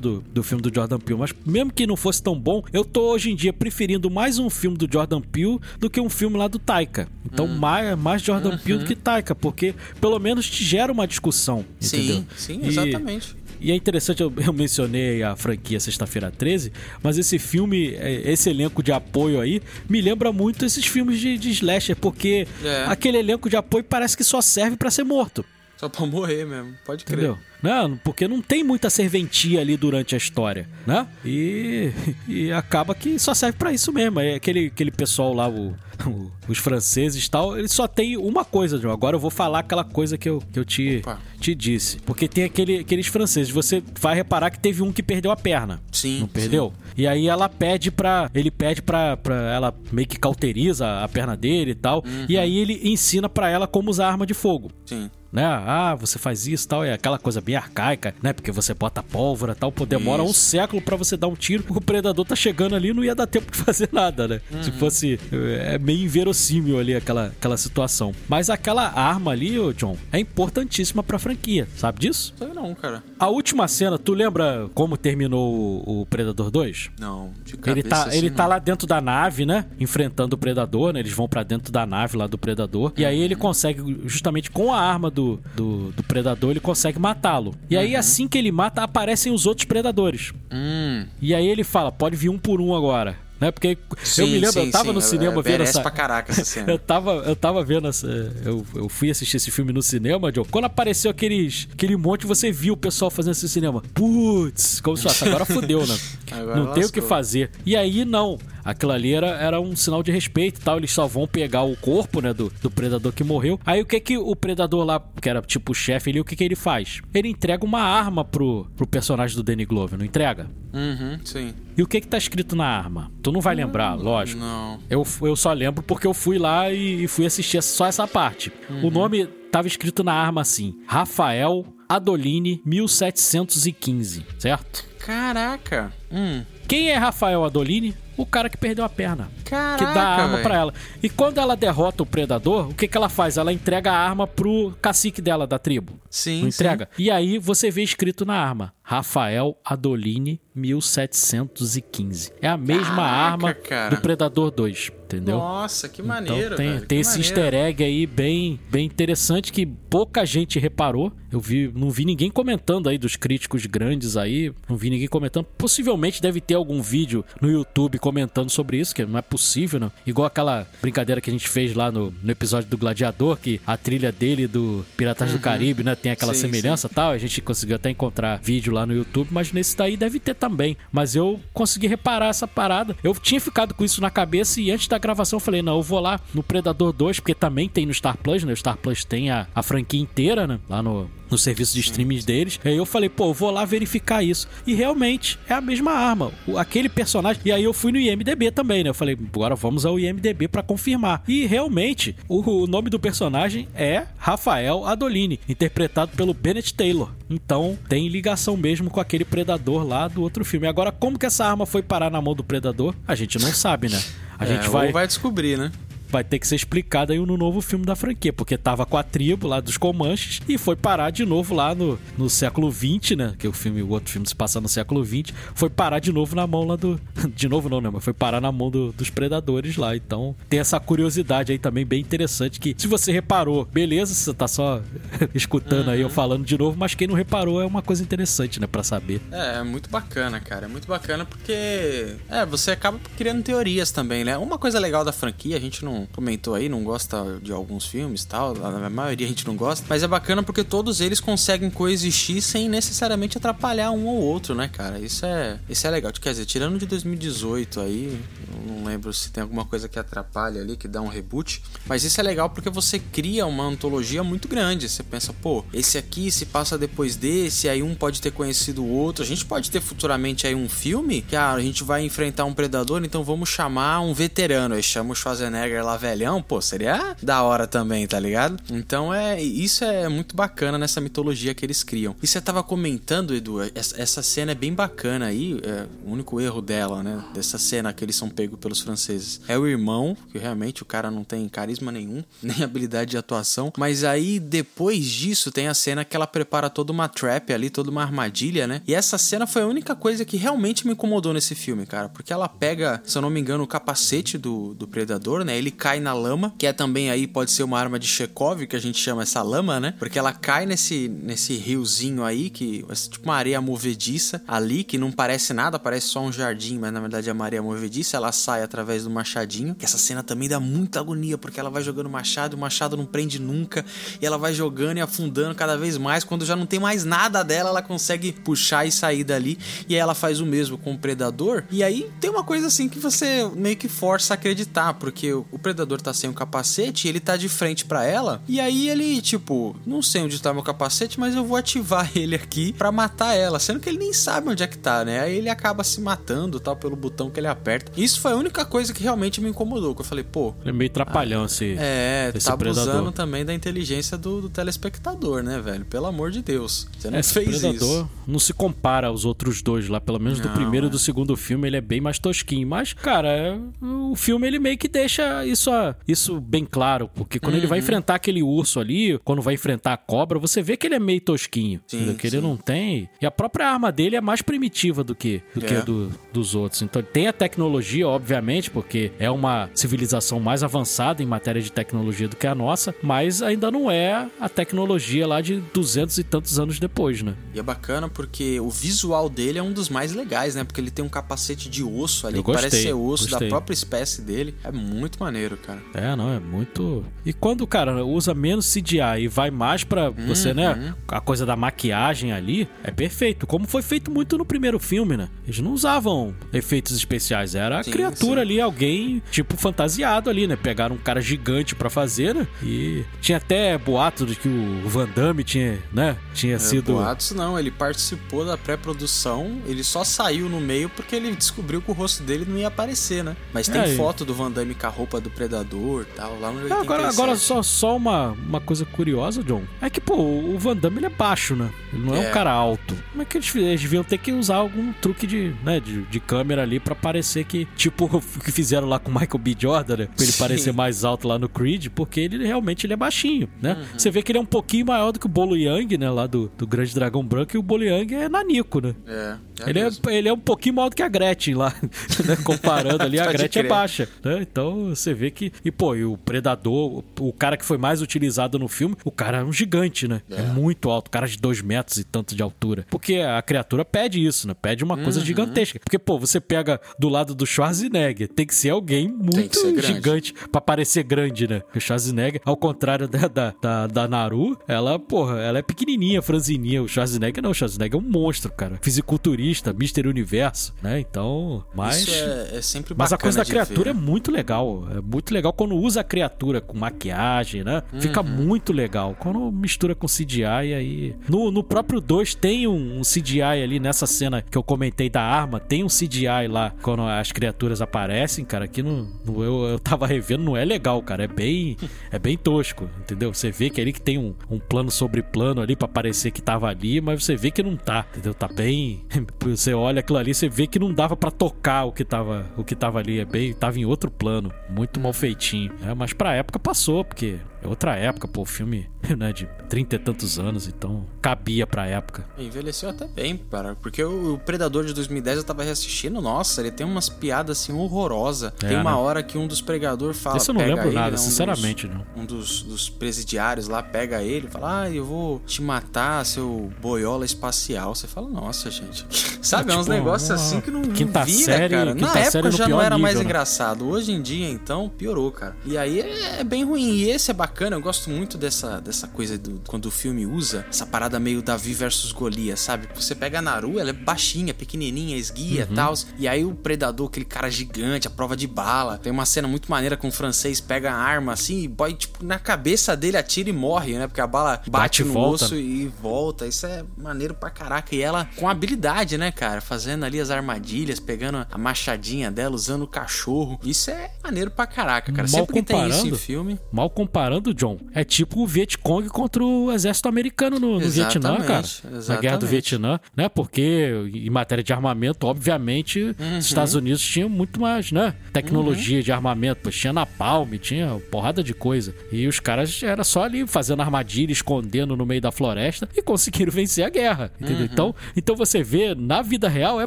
do, do filme do Jordan Peele, mas mesmo que não fosse tão bom, eu tô hoje em dia preferindo mais um filme do Jordan Peele do que um filme lá do Taika. Então, uhum. mais, mais Jordan uhum. Peele do que Taika, porque pelo menos te gera uma discussão. Entendeu? Sim, sim, exatamente. E, e é interessante, eu, eu, mencionei a franquia Sexta-feira 13, mas esse filme, é, esse elenco de apoio aí, me lembra muito esses filmes de, de slasher, porque é. aquele elenco de apoio parece que só serve para ser morto. Só pra morrer mesmo, pode crer. Entendeu? Não, porque não tem muita serventia ali durante a história, né? E, e acaba que só serve para isso mesmo. É aquele, aquele pessoal lá, o, o, os franceses e tal, eles só tem uma coisa, João. Agora eu vou falar aquela coisa que eu, que eu te, te disse. Porque tem aquele, aqueles franceses. Você vai reparar que teve um que perdeu a perna. Sim. Não perdeu? Sim. E aí ela pede pra. Ele pede pra, pra. Ela meio que cauteriza a perna dele e tal. Uhum. E aí ele ensina pra ela como usar arma de fogo. Sim né? Ah, você faz isso tal, é aquela coisa bem arcaica, né? Porque você bota pólvora tal, pô, demora isso. um século para você dar um tiro, o predador tá chegando ali não ia dar tempo de fazer nada, né? Uhum. Se fosse. É meio inverossímil ali aquela, aquela situação. Mas aquela arma ali, ô John, é importantíssima pra franquia, sabe disso? Sei não, cara. A última cena, tu lembra como terminou o, o Predador 2? Não, de Ele tá, assim, ele tá lá dentro da nave, né? Enfrentando o Predador, né? Eles vão para dentro da nave lá do Predador. Uhum. E aí ele consegue, justamente com a arma do do, do, do predador, ele consegue matá-lo. E aí, uhum. assim que ele mata, aparecem os outros predadores. Hum. E aí ele fala: pode vir um por um agora né? Porque sim, eu me lembro, sim, eu tava sim. no cinema vendo essa. pra caraca essa cena. eu, tava, eu tava vendo essa. Eu, eu fui assistir esse filme no cinema, Joe. Quando apareceu aqueles, aquele monte, você viu o pessoal fazendo esse cinema. Putz, como se fosse, agora fodeu, né? Agora não tem o que fazer. E aí, não. Aquilo ali era, era um sinal de respeito e tal. Eles só vão pegar o corpo, né, do, do predador que morreu. Aí o que que o predador lá, que era tipo o chefe ali, o que que ele faz? Ele entrega uma arma pro, pro personagem do Danny Glover, não entrega? Uhum, sim. E o que que tá escrito na arma? Tu não vai lembrar, hum, lógico. Não. Eu, eu só lembro porque eu fui lá e, e fui assistir só essa parte. Uhum. O nome tava escrito na arma assim: Rafael Adolini 1715, certo? Caraca. Hum. Quem é Rafael Adolini? O cara que perdeu a perna. Caraca, que dá a arma véio. pra ela. E quando ela derrota o predador, o que, que ela faz? Ela entrega a arma pro cacique dela da tribo. Sim. Não entrega? Sim. E aí você vê escrito na arma: Rafael Adolini 1715. É a mesma Caraca, arma cara. do Predador 2, entendeu? Nossa, que maneiro, então, tem, velho, tem esse maneiro. easter egg aí bem, bem interessante que pouca gente reparou. Eu vi, não vi ninguém comentando aí dos críticos grandes aí, não vi ninguém comentando. Possivelmente deve ter algum vídeo no YouTube comentando sobre isso, que não é possível, não. Igual aquela brincadeira que a gente fez lá no, no episódio do Gladiador, que a trilha dele do Piratas uhum. do Caribe, né, tem aquela sim, semelhança e tal. A gente conseguiu até encontrar vídeo lá no YouTube, mas nesse daí deve ter também. Mas eu consegui reparar essa parada. Eu tinha ficado com isso na cabeça e antes da gravação eu falei, não, eu vou lá no Predador 2, porque também tem no Star Plus, né? O Star Plus tem a, a franquia inteira, né? Lá no, no serviço de streaming deles. Aí eu falei, pô, eu vou lá verificar isso. E realmente é a mesma arma. Aquele personagem. E aí eu fui no IMDB também, né? Eu falei, agora vamos ao IMDB para confirmar. E realmente, o, nome do personagem é Rafael Adolini, interpretado pelo Bennett Taylor. Então tem ligação mesmo com aquele predador lá do outro filme. Agora, como que essa arma foi parar na mão do predador? A gente não sabe, né? A é, gente vai... vai descobrir, né? Vai ter que ser explicado aí no novo filme da franquia, porque tava com a tribo lá dos Comanches e foi parar de novo lá no, no século 20, né? Que o filme, o outro filme se passa no século 20, foi parar de novo na mão lá do. De novo não, né? Mas foi parar na mão do, dos predadores lá. Então tem essa curiosidade aí também bem interessante que, se você reparou, beleza, você tá só escutando uhum. aí eu uhum. falando de novo, mas quem não reparou é uma coisa interessante, né? Pra saber. É, é muito bacana, cara. É muito bacana porque. É, você acaba criando teorias também, né? Uma coisa legal da franquia, a gente não comentou aí, não gosta de alguns filmes tal, a maioria a gente não gosta, mas é bacana porque todos eles conseguem coexistir sem necessariamente atrapalhar um ou outro, né, cara? Isso é, isso é legal. Quer dizer, tirando de 2018 aí, não lembro se tem alguma coisa que atrapalha ali, que dá um reboot, mas isso é legal porque você cria uma antologia muito grande. Você pensa, pô, esse aqui se passa depois desse, aí um pode ter conhecido o outro. A gente pode ter futuramente aí um filme que ah, a gente vai enfrentar um predador, então vamos chamar um veterano. Aí chama o Schwarzenegger lá lá velhão, pô, seria da hora também, tá ligado? Então é isso é muito bacana nessa mitologia que eles criam. E você tava comentando, Edu, essa cena é bem bacana aí, é o único erro dela, né, dessa cena que eles são pegos pelos franceses. É o irmão, que realmente o cara não tem carisma nenhum, nem habilidade de atuação, mas aí depois disso tem a cena que ela prepara toda uma trap ali, toda uma armadilha, né? E essa cena foi a única coisa que realmente me incomodou nesse filme, cara, porque ela pega, se eu não me engano, o capacete do, do predador, né? Ele cai na lama, que é também aí pode ser uma arma de Chekhov, que a gente chama essa lama, né? Porque ela cai nesse, nesse riozinho aí, que é tipo uma areia movediça ali, que não parece nada, parece só um jardim, mas na verdade é uma areia movediça. Ela sai através do machadinho, que essa cena também dá muita agonia, porque ela vai jogando machado, o machado não prende nunca, e ela vai jogando e afundando cada vez mais. Quando já não tem mais nada dela, ela consegue puxar e sair dali, e aí ela faz o mesmo com o predador. E aí tem uma coisa assim que você meio que força a acreditar, porque o predador tá sem o capacete, ele tá de frente para ela, e aí ele, tipo, não sei onde tá meu capacete, mas eu vou ativar ele aqui para matar ela, sendo que ele nem sabe onde é que tá, né? Aí ele acaba se matando, tal, pelo botão que ele aperta. Isso foi a única coisa que realmente me incomodou, que eu falei, pô... Ele é meio trapalhão, ah, esse É, esse tá abusando predador. também da inteligência do, do, telespectador, né, velho? Pelo amor de Deus. Você não esse fez predador isso. não se compara aos outros dois lá, pelo menos não, do primeiro e é. do segundo filme, ele é bem mais tosquinho. Mas, cara, é, o filme ele meio que deixa isso, isso bem claro, porque quando uhum. ele vai uhum. enfrentar aquele urso ali, quando vai enfrentar a cobra, você vê que ele é meio tosquinho. Sim, que sim. ele não tem. E a própria arma dele é mais primitiva do que, do é. que a do, dos outros. Então tem a tecnologia, obviamente, porque é uma civilização mais avançada em matéria de tecnologia do que a nossa, mas ainda não é a tecnologia lá de duzentos e tantos anos depois, né? E é bacana porque o visual dele é um dos mais legais, né? Porque ele tem um capacete de osso ali, que parece ser osso gostei. da própria espécie dele. É muito maneiro, cara. É, não, é muito. E quando o cara usa menos CGI e vai mais pra você, né? uhum. né? A coisa da maquiagem ali é perfeito. Como foi feito muito no primeiro filme, né? Eles não usavam efeitos especiais. Era a sim, criatura sim. ali, alguém tipo fantasiado ali, né? Pegaram um cara gigante para fazer, né? E tinha até boato de que o Van Damme tinha, né? Tinha é, sido. Boatos não, ele participou da pré-produção. Ele só saiu no meio porque ele descobriu que o rosto dele não ia aparecer, né? Mas tem é, foto do Van Damme com a roupa do Predador tal, lá no Agora, agora só, só uma, uma coisa curiosa, John. É que, pô, o Van Damme ele é baixo, né? Ele não é, é um cara alto. Como é que eles, eles deviam ter que usar algum truque de, né, de, de câmera ali para parecer que, tipo, o que fizeram lá com o Michael B. Jordan, né? Pra ele Sim. parecer mais alto lá no Creed, porque ele realmente ele é baixinho, né? Uhum. Você vê que ele é um pouquinho maior do que o Bolo Yang, né? Lá do, do Grande Dragão Branco, e o Bolo Yang é nanico, né? É. É ele, é, ele é um pouquinho maior do que a Gretchen lá, né? Comparando ali, a Gretchen é baixa, né? Então você vê que. E, pô, e o Predador, o cara que foi mais utilizado no filme, o cara é um gigante, né? É, é muito alto, cara de dois metros e tanto de altura. Porque a criatura pede isso, né? Pede uma coisa uhum. gigantesca. Porque, pô, você pega do lado do Schwarzenegger, tem que ser alguém muito gigante para parecer grande, né? O Schwarzenegger, ao contrário da, da, da, da Naru, ela, porra, ela é pequenininha, franzininha. O Schwarzenegger não, o Schwarzenegger é um monstro, cara. Fisiculturista, Mister Universo, né? Então, mas... É, é sempre Mas a coisa da criatura ver. é muito legal. É muito legal quando usa a criatura com maquiagem, né? Uhum. Fica muito legal. Quando mistura com CGI, aí... No, no próprio 2 tem um, um CGI ali nessa cena que eu comentei da arma, tem um CGI lá quando as criaturas aparecem, cara, aqui no, eu, eu tava revendo, não é legal, cara. É bem, é bem tosco, entendeu? Você vê que ali que tem um, um plano sobre plano ali para parecer que tava ali, mas você vê que não tá, entendeu? Tá bem. Você olha aquilo ali, você vê que não dava para tocar o que tava, o que tava ali. É bem, tava em outro plano, muito mal feitinho. É, mas pra época passou, porque é outra época, pô, o filme né, de trinta e tantos anos, então cabia pra época. Envelheceu até bem, cara, porque o Predador de 2010 eu tava reassistindo, nossa, ele tem umas piadas assim horrorosas. É, tem uma né? hora que um dos pregadores fala. Isso eu não lembro ele, nada, né, um sinceramente, dos, não. Um dos, dos presidiários lá pega ele e fala: Ah, eu vou te matar, seu boiola espacial. Você fala, nossa, gente. Sabe, é, tipo, uns negócios assim que não, quinta não vira, série, cara. Na época já não era nível, mais né? engraçado. Hoje em dia, então, piorou, cara. E aí é, é bem ruim. E esse é bacana, eu gosto muito dessa, dessa coisa do, quando o filme usa essa parada meio Davi versus Golias, sabe? Você pega a Naru, ela é baixinha, pequenininha, esguia e uhum. tal. E aí o Predador, aquele cara gigante, a prova de bala. Tem uma cena muito maneira com o francês pega a arma assim e boy, tipo, na cabeça dele atira e morre, né? Porque a bala bate, bate no volta. osso e volta. Isso é maneiro pra caraca. E ela com habilidade, né, cara? Fazendo ali as armadilhas, pegando a machadinha dela, usando o cachorro. Isso é maneiro pra caraca, cara. Mal Sempre que tem isso em filme. Mal comparando, John, é tipo o Vietcong contra o exército americano no, no Vietnã, cara. Exatamente. Na guerra do Vietnã, né? Porque em matéria de armamento, obviamente, uhum. os Estados Unidos tinham muito mais, né? Tecnologia uhum. de armamento, pois tinha napalm, tinha porrada de coisa. E os caras era só ali fazendo armadilha, escondendo no meio da floresta e conseguiram vencer a guerra, entendeu? Uhum. Então, então você vê, na vida real é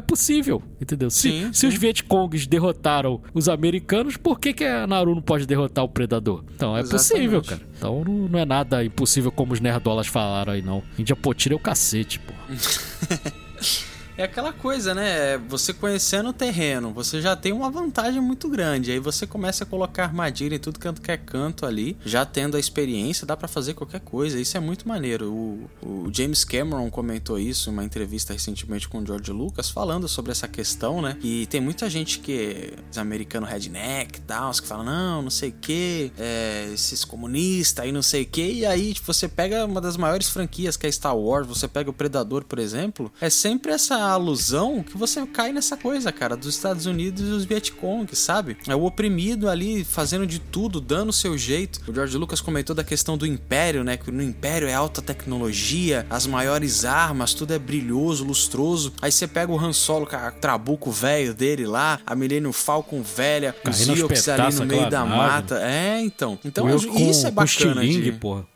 possível, entendeu? Se, sim, se sim. os Vietcongs derrotaram os americanos, por que, que a Naru não pode derrotar o Predador? Então é Exatamente. possível, cara. Então não, não, é nada impossível como os nerdolas falaram aí, não. Índia Potira é o cacete, pô. É aquela coisa, né? Você conhecendo o terreno, você já tem uma vantagem muito grande. Aí você começa a colocar armadilha em tudo canto que é canto ali, já tendo a experiência, dá para fazer qualquer coisa. Isso é muito maneiro. O, o, James Cameron comentou isso em uma entrevista recentemente com o George Lucas, falando sobre essa questão, né? E tem muita gente que é americano redneck e tal, que fala, não, não sei o que, é, esses comunistas aí não sei o que. E aí tipo, você pega uma das maiores franquias que é Star Wars, você pega o Predador, por exemplo, é sempre essa alusão que você cai nessa coisa, cara, dos Estados Unidos e os Vietcong, sabe? É o oprimido ali fazendo de tudo, dando o seu jeito. O George Lucas comentou da questão do Império, né? Que no Império é alta tecnologia, as maiores armas, tudo é brilhoso, lustroso. Aí você pega o Han Solo com a trabuco velho dele lá, a Millennium Falcon velha, os Ewoks ali no meio da mata. É, então. Então isso é bacana. Com de... porra.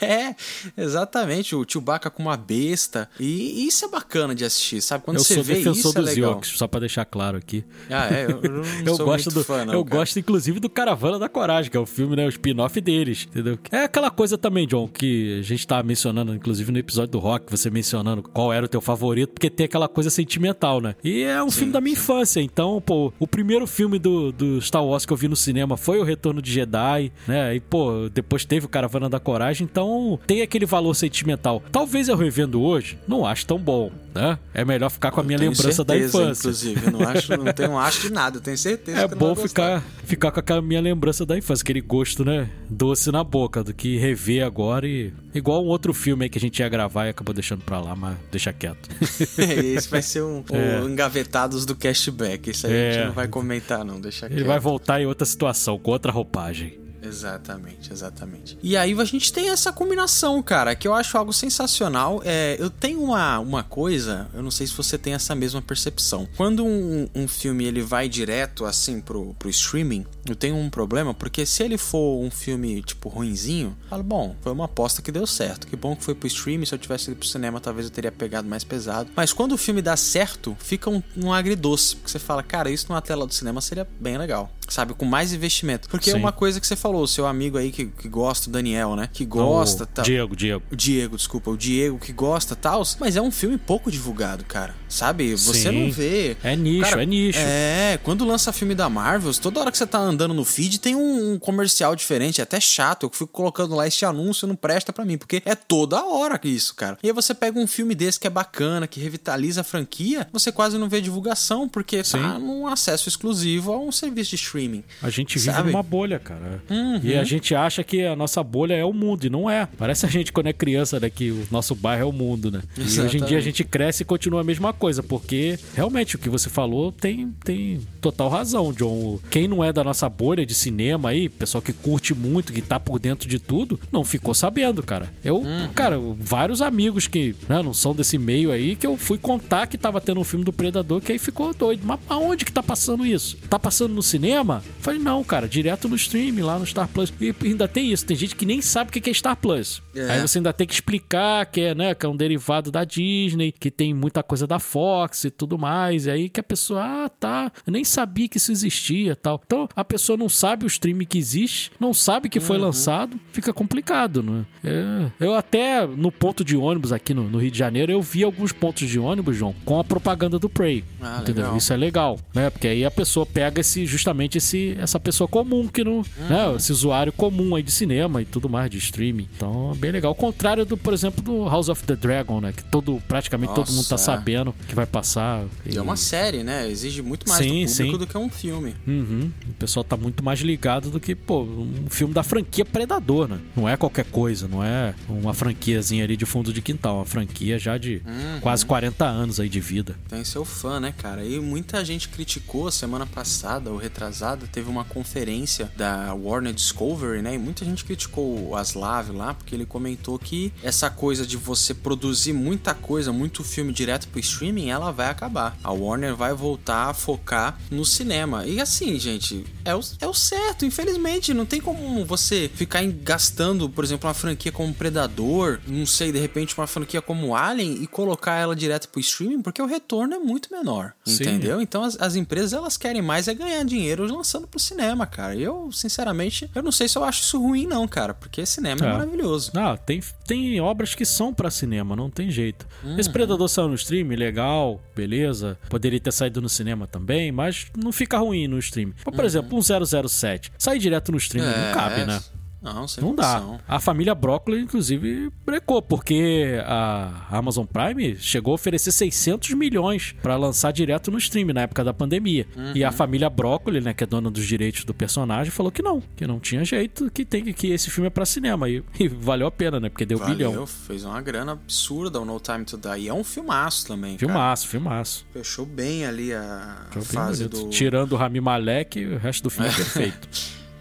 É, exatamente. O Chewbacca com uma besta. E isso é bacana de assistir, sabe? Quando eu você vê isso, é dos legal. Yoks, só pra deixar claro aqui. Ah, é? Eu, eu, eu gosto do, fã, não, Eu cara. gosto, inclusive, do Caravana da Coragem, que é o filme, né? O spin-off deles, entendeu? É aquela coisa também, John, que a gente tava mencionando, inclusive no episódio do Rock, você mencionando qual era o teu favorito, porque tem aquela coisa sentimental, né? E é um sim, filme da minha sim. infância, então, pô, o primeiro filme do, do Star Wars que eu vi no cinema foi O Retorno de Jedi, né? E, pô, depois teve o Caravana da Coragem, então tem aquele valor sentimental. Talvez eu revendo hoje, não acho tão bom, né? É melhor ficar com a minha lembrança certeza, da infância. Inclusive, não acho, não tenho acho de nada, eu tenho certeza. É bom ficar, ficar com aquela minha lembrança da infância, aquele gosto, né? Doce na boca, do que rever agora e. Igual um outro filme aí que a gente ia gravar e acabou deixando pra lá, mas deixa quieto. Esse vai ser um, é. um engavetados do cashback. Isso aí é. a gente é. não vai comentar, não. Deixa Ele quieto. vai voltar em outra situação, com outra roupagem. Exatamente, exatamente. E aí a gente tem essa combinação, cara, que eu acho algo sensacional. É, eu tenho uma, uma coisa, eu não sei se você tem essa mesma percepção. Quando um, um filme ele vai direto assim pro, pro streaming, eu tenho um problema, porque se ele for um filme, tipo, ruinzinho, eu falo, bom, foi uma aposta que deu certo. Que bom que foi pro stream, se eu tivesse ido pro cinema, talvez eu teria pegado mais pesado. Mas quando o filme dá certo, fica um, um agridoce, porque você fala, cara, isso numa tela do cinema seria bem legal sabe? Com mais investimento. Porque é Sim. é uma coisa que você falou, o seu amigo aí que, que gosta, o Daniel, né? Que gosta. O tal. Diego, Diego. O Diego, desculpa, o Diego que gosta tal. Mas é um filme pouco divulgado, cara. Sabe? Você Sim. não vê. É nicho, Cara, é nicho. É, quando lança filme da Marvel, toda hora que você tá andando no feed tem um, um comercial diferente, é até chato. Eu fico colocando lá este anúncio, não presta pra mim, porque é toda hora que isso, cara. E aí você pega um filme desse que é bacana, que revitaliza a franquia, você quase não vê divulgação, porque Sim. tá num acesso exclusivo a um serviço de streaming. A gente vive Sabe? numa bolha, cara. Uhum. E a gente acha que a nossa bolha é o mundo, e não é. Parece a gente quando é criança, né? Que o nosso bairro é o mundo, né? E hoje em dia a Exatamente. gente cresce e continua a mesma coisa, porque realmente o que você falou tem, tem total razão, John. Quem não é da nossa bolha de cinema aí, pessoal que curte muito, que tá por dentro de tudo, não ficou sabendo, cara. Eu, Uhum. cara, vários amigos que né, não são desse meio aí, que eu fui contar que tava tendo um filme do Predador, que aí ficou doido. Mas aonde que tá passando isso? Tá passando no cinema? Falei, não, cara, direto no stream, lá no Star Plus. E ainda tem isso, tem gente que nem sabe o que é Star Plus. É. Aí você ainda tem que explicar que é, né, que é um derivado da Disney, que tem muita coisa da Fox e tudo mais. E aí que a pessoa, ah, tá, eu nem sabia que isso existia e tal. Então a pessoa não sabe o stream que existe, não sabe que foi Uhum. lançado, fica complicado, né? É, eu até no ponto de ônibus aqui no, no Rio de Janeiro, eu vi alguns pontos de ônibus, João, com a propaganda do Prey. Ah, entendeu? legal. Isso é legal, né? Porque aí a pessoa pega esse justamente esse essa pessoa comum que não, né, esse usuário comum aí de cinema e tudo mais de streaming. Então, é bem legal. Ao contrário do, por exemplo, do House of the Dragon, né, que todo praticamente todo mundo tá Nossa, é. sabendo que vai passar. E é uma série, né? Exige muito mais Sim, do público sim. do que um filme. Uhum. O pessoal tá muito mais ligado do que, pô, um filme da franquia Predador, né? Não é qualquer coisa, não é uma franquiazinha ali de fundo de quintal, uma franquia já de Uhum. quase 40 anos aí de vida. Tem seu fã, né, cara? E muita gente criticou semana passada ou retrasada, teve uma conferência da Warner Discovery, né? E muita gente criticou o Aslav lá, porque ele comentou que essa coisa de você produzir muita coisa, muito filme direto pro streaming, ela vai acabar. A Warner vai voltar a focar no cinema. E assim, gente, é o, é o certo, infelizmente. Não tem como você ficar gastando, por exemplo, uma franquia como Predador, não sei, de repente uma franquia como Alien e colocar ela direto pro streaming, porque o retorno é muito menor. Sim. Entendeu? Então as, as empresas elas querem mais é ganhar dinheiro lançando pro cinema, cara. E eu, sinceramente, eu não sei se eu acho isso ruim, não, cara, porque cinema é, É. maravilhoso. Não, tem, tem obras que são pra cinema, não tem jeito. Uhum. Esse Predador saiu no stream, legal, beleza. Poderia ter saído no cinema também, mas não fica ruim no stream. Mas, por exemplo, um 007. Sair direto no stream não cabe, né? Uhum. Não, sem Não dá. A família Brócoli, inclusive, brecou, porque a Amazon Prime chegou a oferecer 600 milhões pra lançar direto no stream na época da pandemia. E Uhum. a família Brócoli, né, que é dona dos direitos do personagem, falou que não, que não tinha jeito, que tem que, esse filme é pra cinema. E, e valeu a pena, né? Porque deu Valeu, bilhão. fez uma grana absurda o No Time to Die. E é um filmaço também, cara. Filmaço, filmaço. Fechou bem ali a, bem fase do... Tirando o Rami Malek, o resto do filme é perfeito.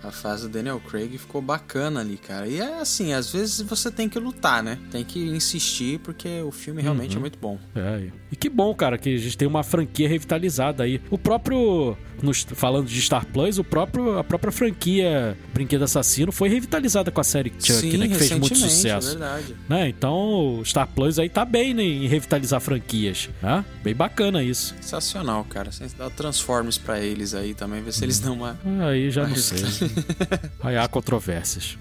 A fase do Daniel Craig ficou bacana ali, cara. E é assim, às vezes você tem que lutar, né? Tem que insistir, porque o filme realmente Uhum. é muito bom. É, e que bom, cara, que a gente tem uma franquia revitalizada aí. O próprio, nos- falando de Star Plus, o próprio, a própria franquia Brinquedo Assassino foi revitalizada com a série Chuck, Sim, né, que fez muito recentemente, sucesso. É verdade. né? Então, o Star Plus aí tá bem né, em revitalizar franquias, né? Bem bacana isso. Sensacional, cara. Você dá Transformers pra eles aí também, ver se Uhum. eles dão uma. Aí já não sei. Aí há controvérsias.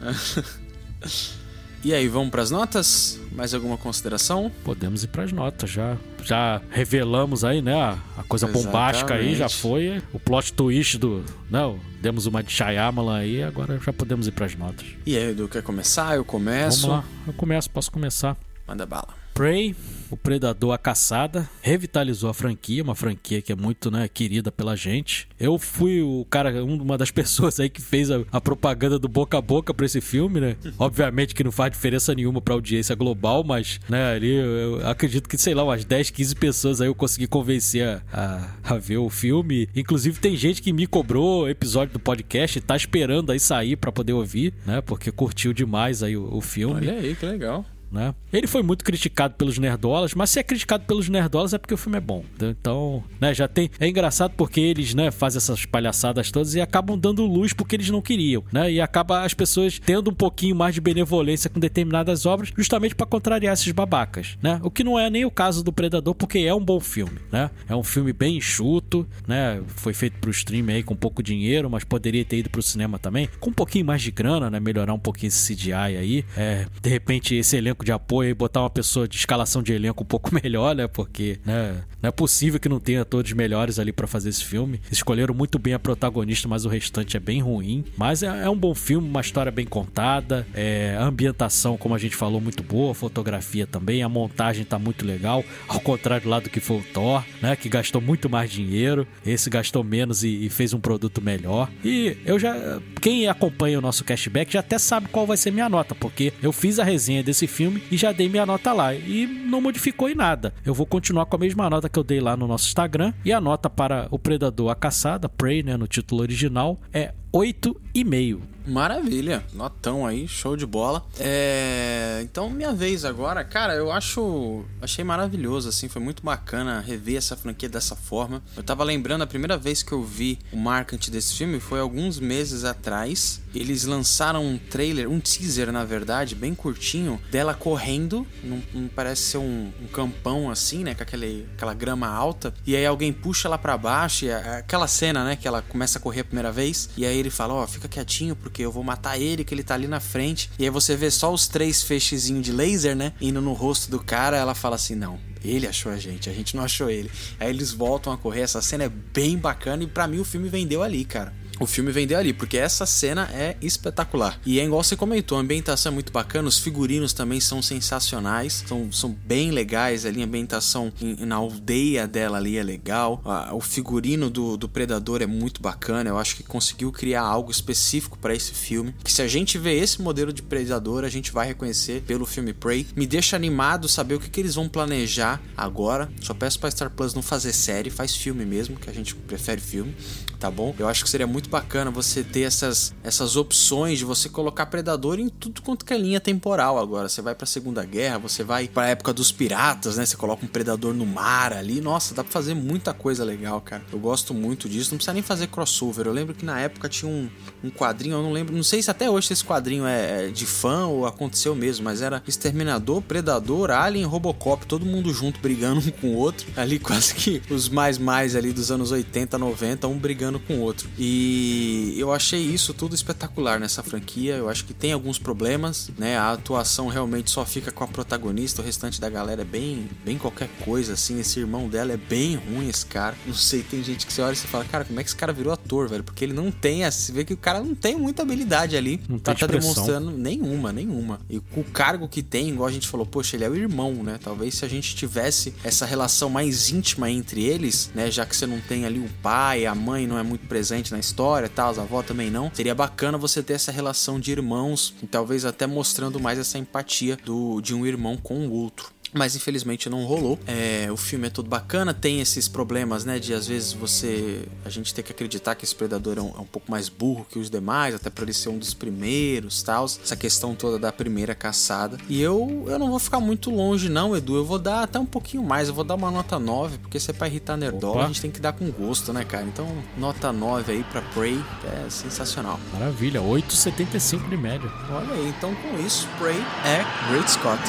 E aí, vamos pras notas? Mais alguma consideração? Podemos ir pras notas já. Já revelamos aí, né? A coisa bombástica aí já Exatamente. foi. O plot twist do. Não, demos uma de Shyamalan aí, agora já podemos ir pras notas. E aí, Edu, quer começar? Eu começo. Vamos lá, eu começo, posso começar. Manda bala. Prey, o Predador a Caçada, revitalizou a franquia, uma franquia que é muito né, querida pela gente. Eu fui o cara, uma das pessoas aí que fez a, a propaganda do boca a boca pra esse filme, né? Obviamente que não faz diferença nenhuma pra audiência global, mas, né, ali eu eu acredito que, sei lá, umas 10, 15 pessoas aí eu consegui convencer a, a, a ver o filme. Inclusive tem gente que me cobrou episódio do podcast e tá esperando aí sair pra poder ouvir, né? Porque curtiu demais aí o, o filme. Olha aí, que legal. Né? Ele foi muito criticado pelos nerdolas, mas se é criticado pelos nerdolas é porque o filme é bom. Então, né, já tem. É engraçado porque eles, né, fazem essas palhaçadas todas e acabam dando luz porque eles não queriam, né? E acaba as pessoas tendo um pouquinho mais de benevolência com determinadas obras, justamente para contrariar esses babacas, né? O que não é nem o caso do Predador, porque é um bom filme, né? É um filme bem enxuto, né? Foi feito pro stream aí com pouco dinheiro, mas poderia ter ido pro cinema também, com um pouquinho mais de grana, né? Melhorar um pouquinho esse CGI aí. É, de repente, esse elenco de apoio e botar uma pessoa de escalação de elenco um pouco melhor, né? Porque né, não é possível que não tenha todos melhores ali para fazer esse filme. Escolheram muito bem a protagonista, mas o restante é bem ruim. Mas é, é um bom filme, uma história bem contada, é, a ambientação, como a gente falou, muito boa, a fotografia também, a montagem tá muito legal, ao contrário lá do que foi o Thor, né? Que gastou muito mais dinheiro. Esse gastou menos e, e fez um produto melhor. E eu já. Quem acompanha o nosso cashback já até sabe qual vai ser minha nota, porque eu fiz a resenha desse filme e já dei minha nota lá. E não modificou em nada. Eu vou continuar com a mesma nota que eu dei lá no nosso Instagram. E a nota para o Predador A Caçada, Prey, né, no título original, é 8,5. Maravilha, notão aí, show de bola. É... Então, minha vez agora, cara, eu acho. Achei maravilhoso, assim, foi muito bacana rever essa franquia dessa forma. Eu tava lembrando a primeira vez que eu vi o marketing desse filme foi alguns meses atrás. Eles lançaram um trailer, um teaser, na verdade, bem curtinho, dela correndo. Não parece ser um, um, campão assim, né? Com aquele, aquela grama alta. E aí alguém puxa ela para baixo. E é aquela cena, né? Que ela começa a correr a primeira vez. E aí ele fala: Ó, oh, fica quietinho, porque eu vou matar ele, que ele tá ali na frente. E aí você vê só os três feixezinhos de laser, né? Indo no rosto do cara. Ela fala assim: Não, ele achou a gente, a gente não achou ele. Aí eles voltam a correr. Essa cena é bem bacana e para mim o filme vendeu ali, cara o filme vendeu ali, porque essa cena é espetacular. E é igual você comentou, a ambientação é muito bacana, os figurinos também são sensacionais, são, são bem legais ali, a ambientação na aldeia dela ali é legal, o figurino do, do Predador é muito bacana, eu acho que conseguiu criar algo específico para esse filme, que se a gente vê esse modelo de Predador, a gente vai reconhecer pelo filme Prey. Me deixa animado saber o que, que eles vão planejar agora, só peço pra Star Plus não fazer série, faz filme mesmo, que a gente prefere filme, tá bom? Eu acho que seria muito muito bacana você ter essas, essas opções de você colocar Predador em tudo quanto que é linha temporal agora. Você vai pra Segunda Guerra, você vai pra época dos piratas, né? Você coloca um Predador no mar ali. Nossa, dá pra fazer muita coisa legal, cara. Eu gosto muito disso. Não precisa nem fazer crossover. Eu lembro que na época tinha um, um quadrinho, eu não lembro, não sei se até hoje esse quadrinho é, é de fã ou aconteceu mesmo, mas era Exterminador, Predador, Alien, Robocop, todo mundo junto brigando um com o outro. Ali quase que os mais mais ali dos anos 80, 90, um brigando com o outro. E eu achei isso tudo espetacular nessa franquia. Eu acho que tem alguns problemas, né? A atuação realmente só fica com a protagonista, o restante da galera é bem, bem qualquer coisa, assim. Esse irmão dela é bem ruim, esse cara. Não sei, tem gente que você olha e você fala, cara, como é que esse cara virou ator, velho? Porque ele não tem, você vê que o cara não tem muita habilidade ali. Não tá, tá demonstrando nenhuma, nenhuma. E com o cargo que tem, igual a gente falou, poxa, ele é o irmão, né? Talvez se a gente tivesse essa relação mais íntima entre eles, né? Já que você não tem ali o pai, a mãe não é muito presente na história tal, as avó também não. Seria bacana você ter essa relação de irmãos e talvez até mostrando mais essa empatia do, de um irmão com o outro mas infelizmente não rolou. É, o filme é todo bacana, tem esses problemas, né? De às vezes você. A gente tem que acreditar que esse predador é um, é um pouco mais burro que os demais, até para ele ser um dos primeiros tal. Essa questão toda da primeira caçada. E eu, eu não vou ficar muito longe, não, Edu. Eu vou dar até um pouquinho mais. Eu vou dar uma nota 9, porque se é pra irritar Nerdola, a gente tem que dar com gosto, né, cara? Então, nota 9 aí pra Prey, que é sensacional. Maravilha, 8,75 de média. Olha aí, então com isso, Prey é Great Scott.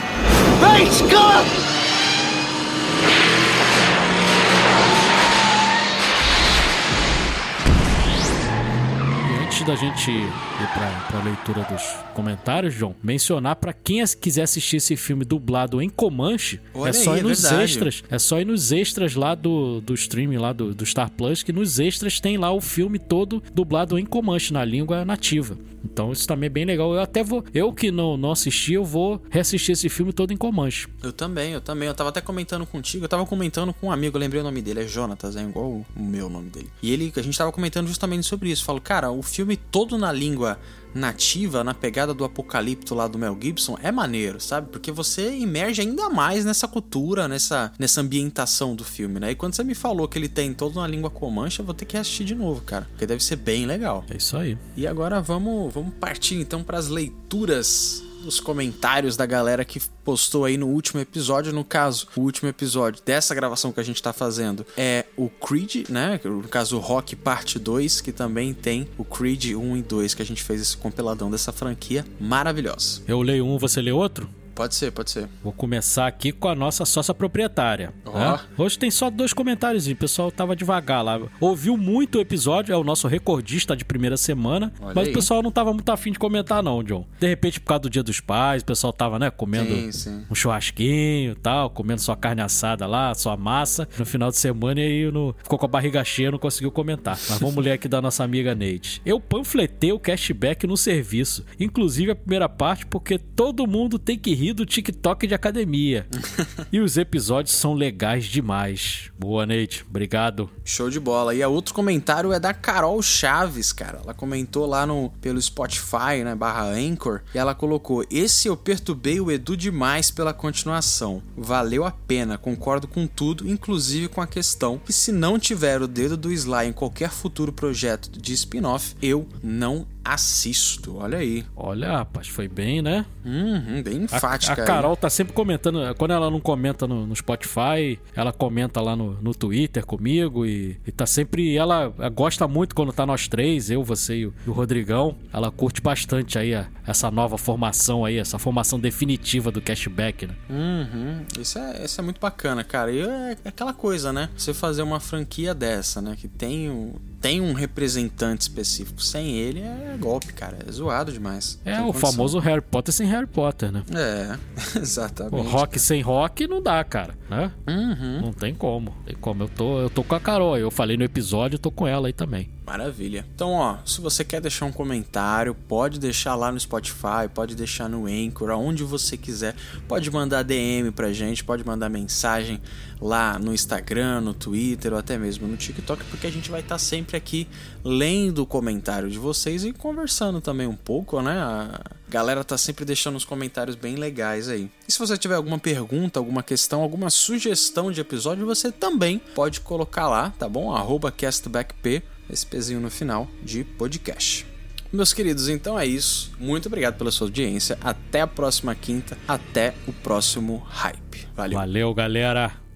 Great Scott! E antes da gente ir para a leitura dos comentários, João, mencionar para quem quiser assistir esse filme dublado em Comanche, Olha é só aí, ir nos é extras. É só ir nos extras lá do, do streaming lá do, do Star Plus, que nos extras tem lá o filme todo dublado em Comanche, na língua nativa. Então isso também é bem legal. Eu até vou. Eu que não, não assisti, eu vou reassistir esse filme todo em Comanche. Eu também, eu também. Eu tava até comentando contigo, eu tava comentando com um amigo, eu lembrei o nome dele, é Jonatas, é igual o meu nome dele. E ele, a gente tava comentando justamente sobre isso. Falo, cara, o filme todo na língua nativa, na pegada do apocalipto lá do Mel Gibson, é maneiro, sabe? Porque você emerge ainda mais nessa cultura, nessa, nessa ambientação do filme, né? E quando você me falou que ele tem todo na língua comanche, eu vou ter que assistir de novo, cara. Porque deve ser bem legal. É isso aí. E agora vamos, vamos partir então para as leituras os comentários da galera que postou aí no último episódio. No caso, o último episódio dessa gravação que a gente tá fazendo é o Creed, né? No caso, o Rock Parte 2, que também tem o Creed 1 e 2, que a gente fez esse compiladão dessa franquia maravilhosa. Eu leio um, você lê outro? Pode ser, pode ser. Vou começar aqui com a nossa sócia proprietária. Ó. né? Hoje tem só dois comentários, o pessoal tava devagar lá. Ouviu muito o episódio, é o nosso recordista de primeira semana, Olha mas aí. o pessoal não tava muito afim de comentar não, John. De repente, por causa do Dia dos Pais, o pessoal tava, né, comendo Sim, sim. um churrasquinho e tal, comendo sua carne assada lá, sua massa, no final de semana e aí no- ficou com a barriga cheia, não conseguiu comentar. Mas vamos ler aqui da nossa amiga Neide. Eu panfletei o cashback no serviço, inclusive a primeira parte, porque todo mundo tem que rir do TikTok de academia. e os episódios são legais demais. Boa, Neide. Obrigado. Show de bola. E a outro comentário é da Carol Chaves, cara. Ela comentou lá no pelo Spotify, né, barra Anchor, e ela colocou: "Esse eu perturbei o Edu demais pela continuação. Valeu a pena, concordo com tudo, inclusive com a questão que se não tiver o dedo do Sly em qualquer futuro projeto de spin-off, eu não assisto. Olha aí. Olha, rapaz, foi bem, né? Uhum, bem A, enfática. a aí. Carol tá sempre comentando. Quando ela não comenta no, no Spotify, ela comenta lá no, no Twitter comigo e, e tá sempre. Ela gosta muito quando tá nós três, eu, você e o, e o Rodrigão. Ela curte bastante aí a- essa nova formação aí, essa formação definitiva do cashback, né? Uhum. Isso é, isso é muito bacana, cara. E é é aquela coisa, né? Você fazer uma franquia dessa, né? Que tem, um- tem um representante específico. Sem ele é golpe, cara. É zoado demais. É o condição. famoso Harry Potter sem Harry Potter, né? É, O exatamente. rock sem rock não dá, cara, né? Uhum. Não tem como. Tem como. Eu tô, eu tô com a Carol. Eu falei no episódio, eu tô com ela aí também. Maravilha. Então, ó, se você quer deixar um comentário, pode deixar lá no Spotify, pode deixar no Anchor, aonde você quiser. Pode mandar DM pra gente, pode mandar mensagem lá no Instagram, no Twitter ou até mesmo no TikTok, porque a gente vai estar sempre aqui lendo o comentário de vocês e conversando também um pouco, né? A galera tá sempre deixando os comentários bem legais aí. E se você tiver alguma pergunta, alguma questão, alguma sugestão de episódio, você também pode colocar lá, tá bom? Arroba castbackp, esse pezinho no final de podcast. Meus queridos, então é isso. Muito obrigado pela sua audiência. Até a próxima quinta. Até o próximo hype. Valeu. Valeu, galera.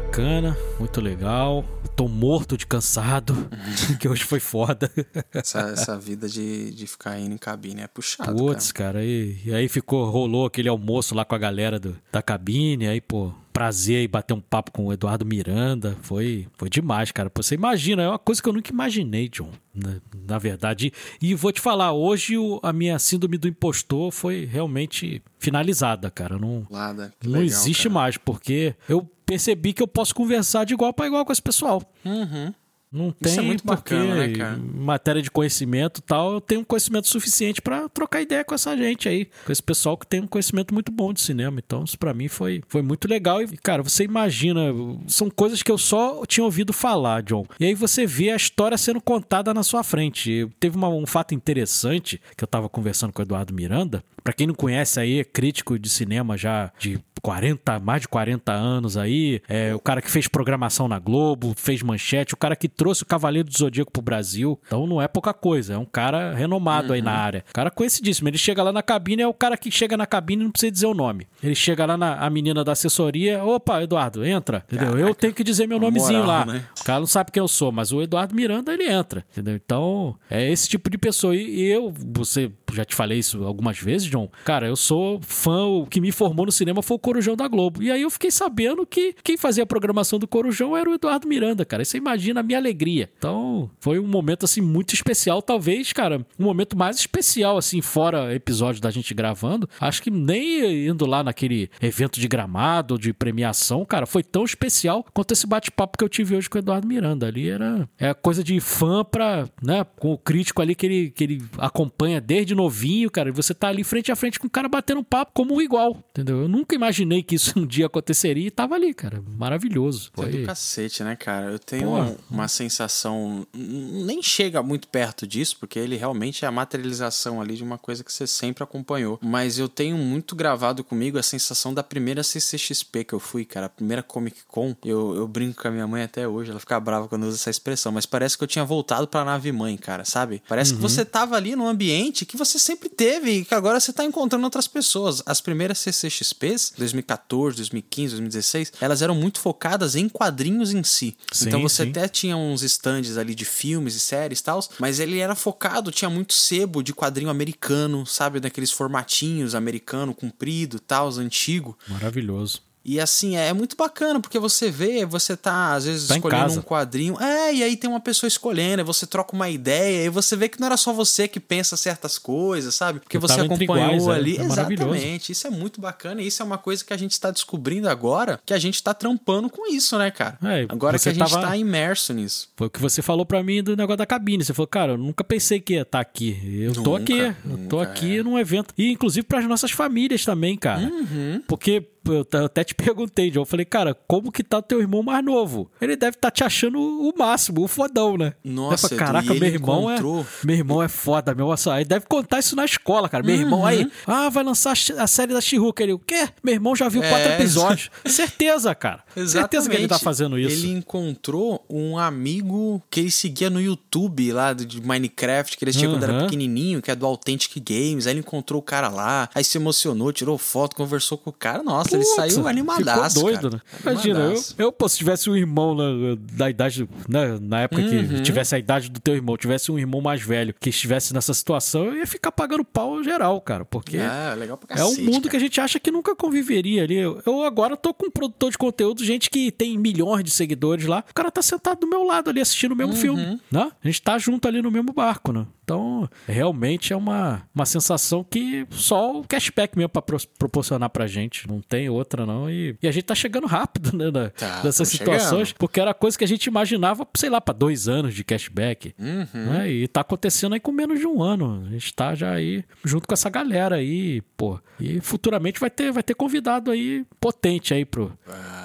Bacana, muito legal. Tô morto de cansado, que hoje foi foda. Essa, essa vida de, de ficar indo em cabine é puxado, Putz, cara. cara, e, e aí ficou, rolou aquele almoço lá com a galera do- da cabine, aí, pô, prazer aí bater um papo com o Eduardo Miranda, foi, foi demais, cara. Você imagina, é uma coisa que eu nunca imaginei, John, na, na verdade. E vou te falar, hoje o- a minha síndrome do impostor foi realmente finalizada, cara. Não, Lada, não legal, existe cara. mais, porque eu percebi que eu posso conversar de igual para igual com esse pessoal. Uhum. Não tem Isso é muito porque bacana, né, cara? matéria de conhecimento e tal, eu tenho conhecimento suficiente pra trocar ideia com essa gente aí, com esse pessoal que tem um conhecimento muito bom de cinema. Então, isso pra mim foi, foi muito legal. E, cara, você imagina, são coisas que eu só tinha ouvido falar, John. E aí você vê a história sendo contada na sua frente. Teve uma- um fato interessante que eu tava conversando com o Eduardo Miranda. Pra quem não conhece aí, é crítico de cinema já de 40, mais de 40 anos aí, é o cara que fez programação na Globo, fez manchete, o cara que trouxe o Cavaleiro do Zodíaco pro Brasil. Então não é pouca coisa, é um cara renomado aí na área. O cara conhecidíssimo. Ele chega lá na cabine, é o cara que chega na cabine e não precisa dizer o nome. Ele chega lá na a menina da assessoria, opa, Eduardo, entra. Entendeu? Eu tenho que dizer meu nomezinho moral, lá. né? Cara não sabe quem eu sou, mas o Eduardo Miranda, ele entra, entendeu? Então, é esse tipo de pessoa. E e eu, você, já te falei isso algumas vezes, John. Cara, eu sou fã, o que me formou no cinema foi o Corujão da Globo. E aí eu fiquei sabendo que quem fazia a programação do Corujão era o Eduardo Miranda, cara. Aí Você imagina a minha alegria. Então, foi um momento, assim, muito especial. Talvez, cara, um momento mais especial, assim, fora episódio da gente gravando. Acho que nem indo lá naquele evento de gramado, de premiação, cara, foi tão especial quanto esse bate-papo que eu tive hoje com o Eduardo Miranda. Ali era é coisa de fã pra, né, com o crítico ali que ele, que ele acompanha desde novinho, cara. E você tá ali frente a frente com o cara batendo um papo como um igual, entendeu? Eu nunca imaginei que isso um dia aconteceria e tava ali, cara. Maravilhoso. É do Foi... cacete, né, cara? Eu tenho Pô. um- uma sensação. Nem chega muito perto disso, porque ele realmente é a materialização ali de uma coisa que você sempre acompanhou. Mas eu tenho muito gravado comigo a sensação da primeira CCXP que eu fui, cara. A primeira Comic Con. Eu, eu brinco com a minha mãe até hoje, ela fica brava quando usa essa expressão. Mas parece que eu tinha voltado pra nave mãe, cara, sabe? Parece que você tava ali num ambiente que você sempre teve e que agora você tá encontrando outras pessoas. As primeiras CCXPs, 2014, 2015, 2016, elas eram muito focadas em quadrinhos em si. Sim, então você sim. até tinha uns stands ali de filmes e séries e tal, mas ele era focado, tinha muito sebo de quadrinho americano, sabe? Daqueles formatinhos americano, comprido, tal, antigo. Maravilhoso. E assim, é muito bacana, porque você vê, você tá às vezes Tá escolhendo um quadrinho. É, e aí tem uma pessoa escolhendo, aí você troca uma ideia, e você vê que não era só você que pensa certas coisas, sabe? Porque Eu você acompanhou iguais, é. ali. É maravilhoso. Exatamente. Isso é muito bacana, e isso é uma coisa que a gente tá descobrindo agora, que a gente tá trampando com isso, né, cara? É, agora que a gente tava- tá imerso nisso. Foi o que você falou pra mim do negócio da cabine. Você falou, cara, eu nunca pensei que ia estar aqui. Eu tô Nunca, aqui. Eu tô nunca, aqui é. num evento. E inclusive pras nossas famílias também, cara. Uhum. Porque eu t- eu até te perguntei, John. Eu falei, cara, como que tá o teu irmão mais novo? Ele deve estar te achando o máximo, o fodão, né? Nossa, falei, caraca, meu irmão encontrou- é. Meu irmão é foda, meu. Nossa, Aí deve contar isso na escola, cara. Meu irmão Uhum. aí. Ah, vai lançar a série da She-Hulk. Ele, o quê? Meu irmão já viu quatro É. episódios. Certeza, cara. Certeza que ele tá Exatamente. fazendo isso. Ele encontrou um amigo que ele seguia no YouTube lá de Minecraft, que ele assistia quando era Aham. pequenininho, que é do Authentic Games. Aí ele encontrou o cara lá, aí se emocionou, tirou foto, conversou com o cara. Nossa, ele saiu animadaço. Ficou doido, cara. né? Imagina, eu, Animadaço. eu, pô, se tivesse um irmão na, da idade, né, na época Uhum. que tivesse a idade do teu irmão, tivesse um irmão mais velho que estivesse nessa situação, eu ia ficar pagando pau geral, cara, porque É, legal pra é um cacete, mundo cara. que a gente acha que nunca conviveria ali. Eu, eu agora tô com um produtor de conteúdo, gente que tem milhões de seguidores lá, o cara tá sentado do meu lado ali assistindo o mesmo Uhum. filme, né? A gente tá junto ali no mesmo barco, né? Então, realmente é uma, uma sensação que só o cashback mesmo pra pro- proporcionar pra gente. Não tem outra, não. E, e a gente tá chegando rápido, né? na- Tá, nessas situações, chegando. porque era coisa que a gente imaginava, sei lá, pra dois anos de cashback. Uhum. né? E tá acontecendo aí com menos de um ano. A gente tá já aí junto com essa galera aí, pô. E futuramente vai ter, vai ter convidado aí potente aí pro,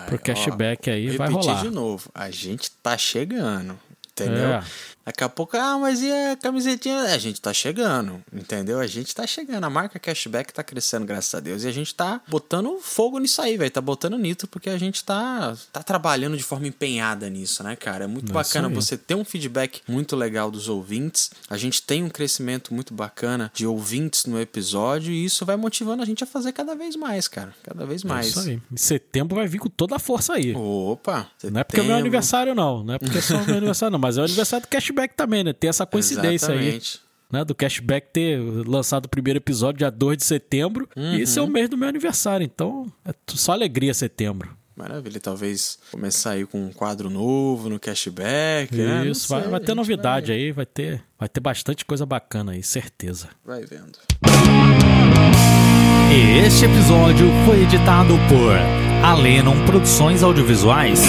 pro cashback aí, Vou vai rolar. de novo. A gente tá chegando. Entendeu? É. Daqui a pouco, ah, mas e a camisetinha? A gente tá chegando, entendeu? A gente tá chegando. A marca Cashback tá crescendo, graças a Deus. E a gente tá botando fogo nisso aí, velho. Tá botando nitro, porque a gente tá, tá trabalhando de forma empenhada nisso, né, cara? É muito É bacana aí. você ter um feedback muito legal dos ouvintes. A gente tem um crescimento muito bacana de ouvintes no episódio. E isso vai motivando a gente a fazer cada vez mais, cara. Cada vez É mais. isso aí. Em setembro vai vir com toda a força aí. Opa! Não é porque é meu setembro. aniversário, não. Não é porque é só meu aniversário, não. Mas é o aniversário do cashback também, né? Tem essa coincidência aí. Exatamente. Né, do cashback ter lançado o primeiro episódio dia 2 de setembro. E esse é o mês do meu aniversário. Então, é só alegria setembro. Maravilha, talvez começar aí com um quadro novo no cashback. né? Isso, vai, vai ter novidade aí, vai ter, vai ter bastante coisa bacana aí, certeza. Vai vendo. Este episódio foi editado por Alenon Produções Audiovisuais.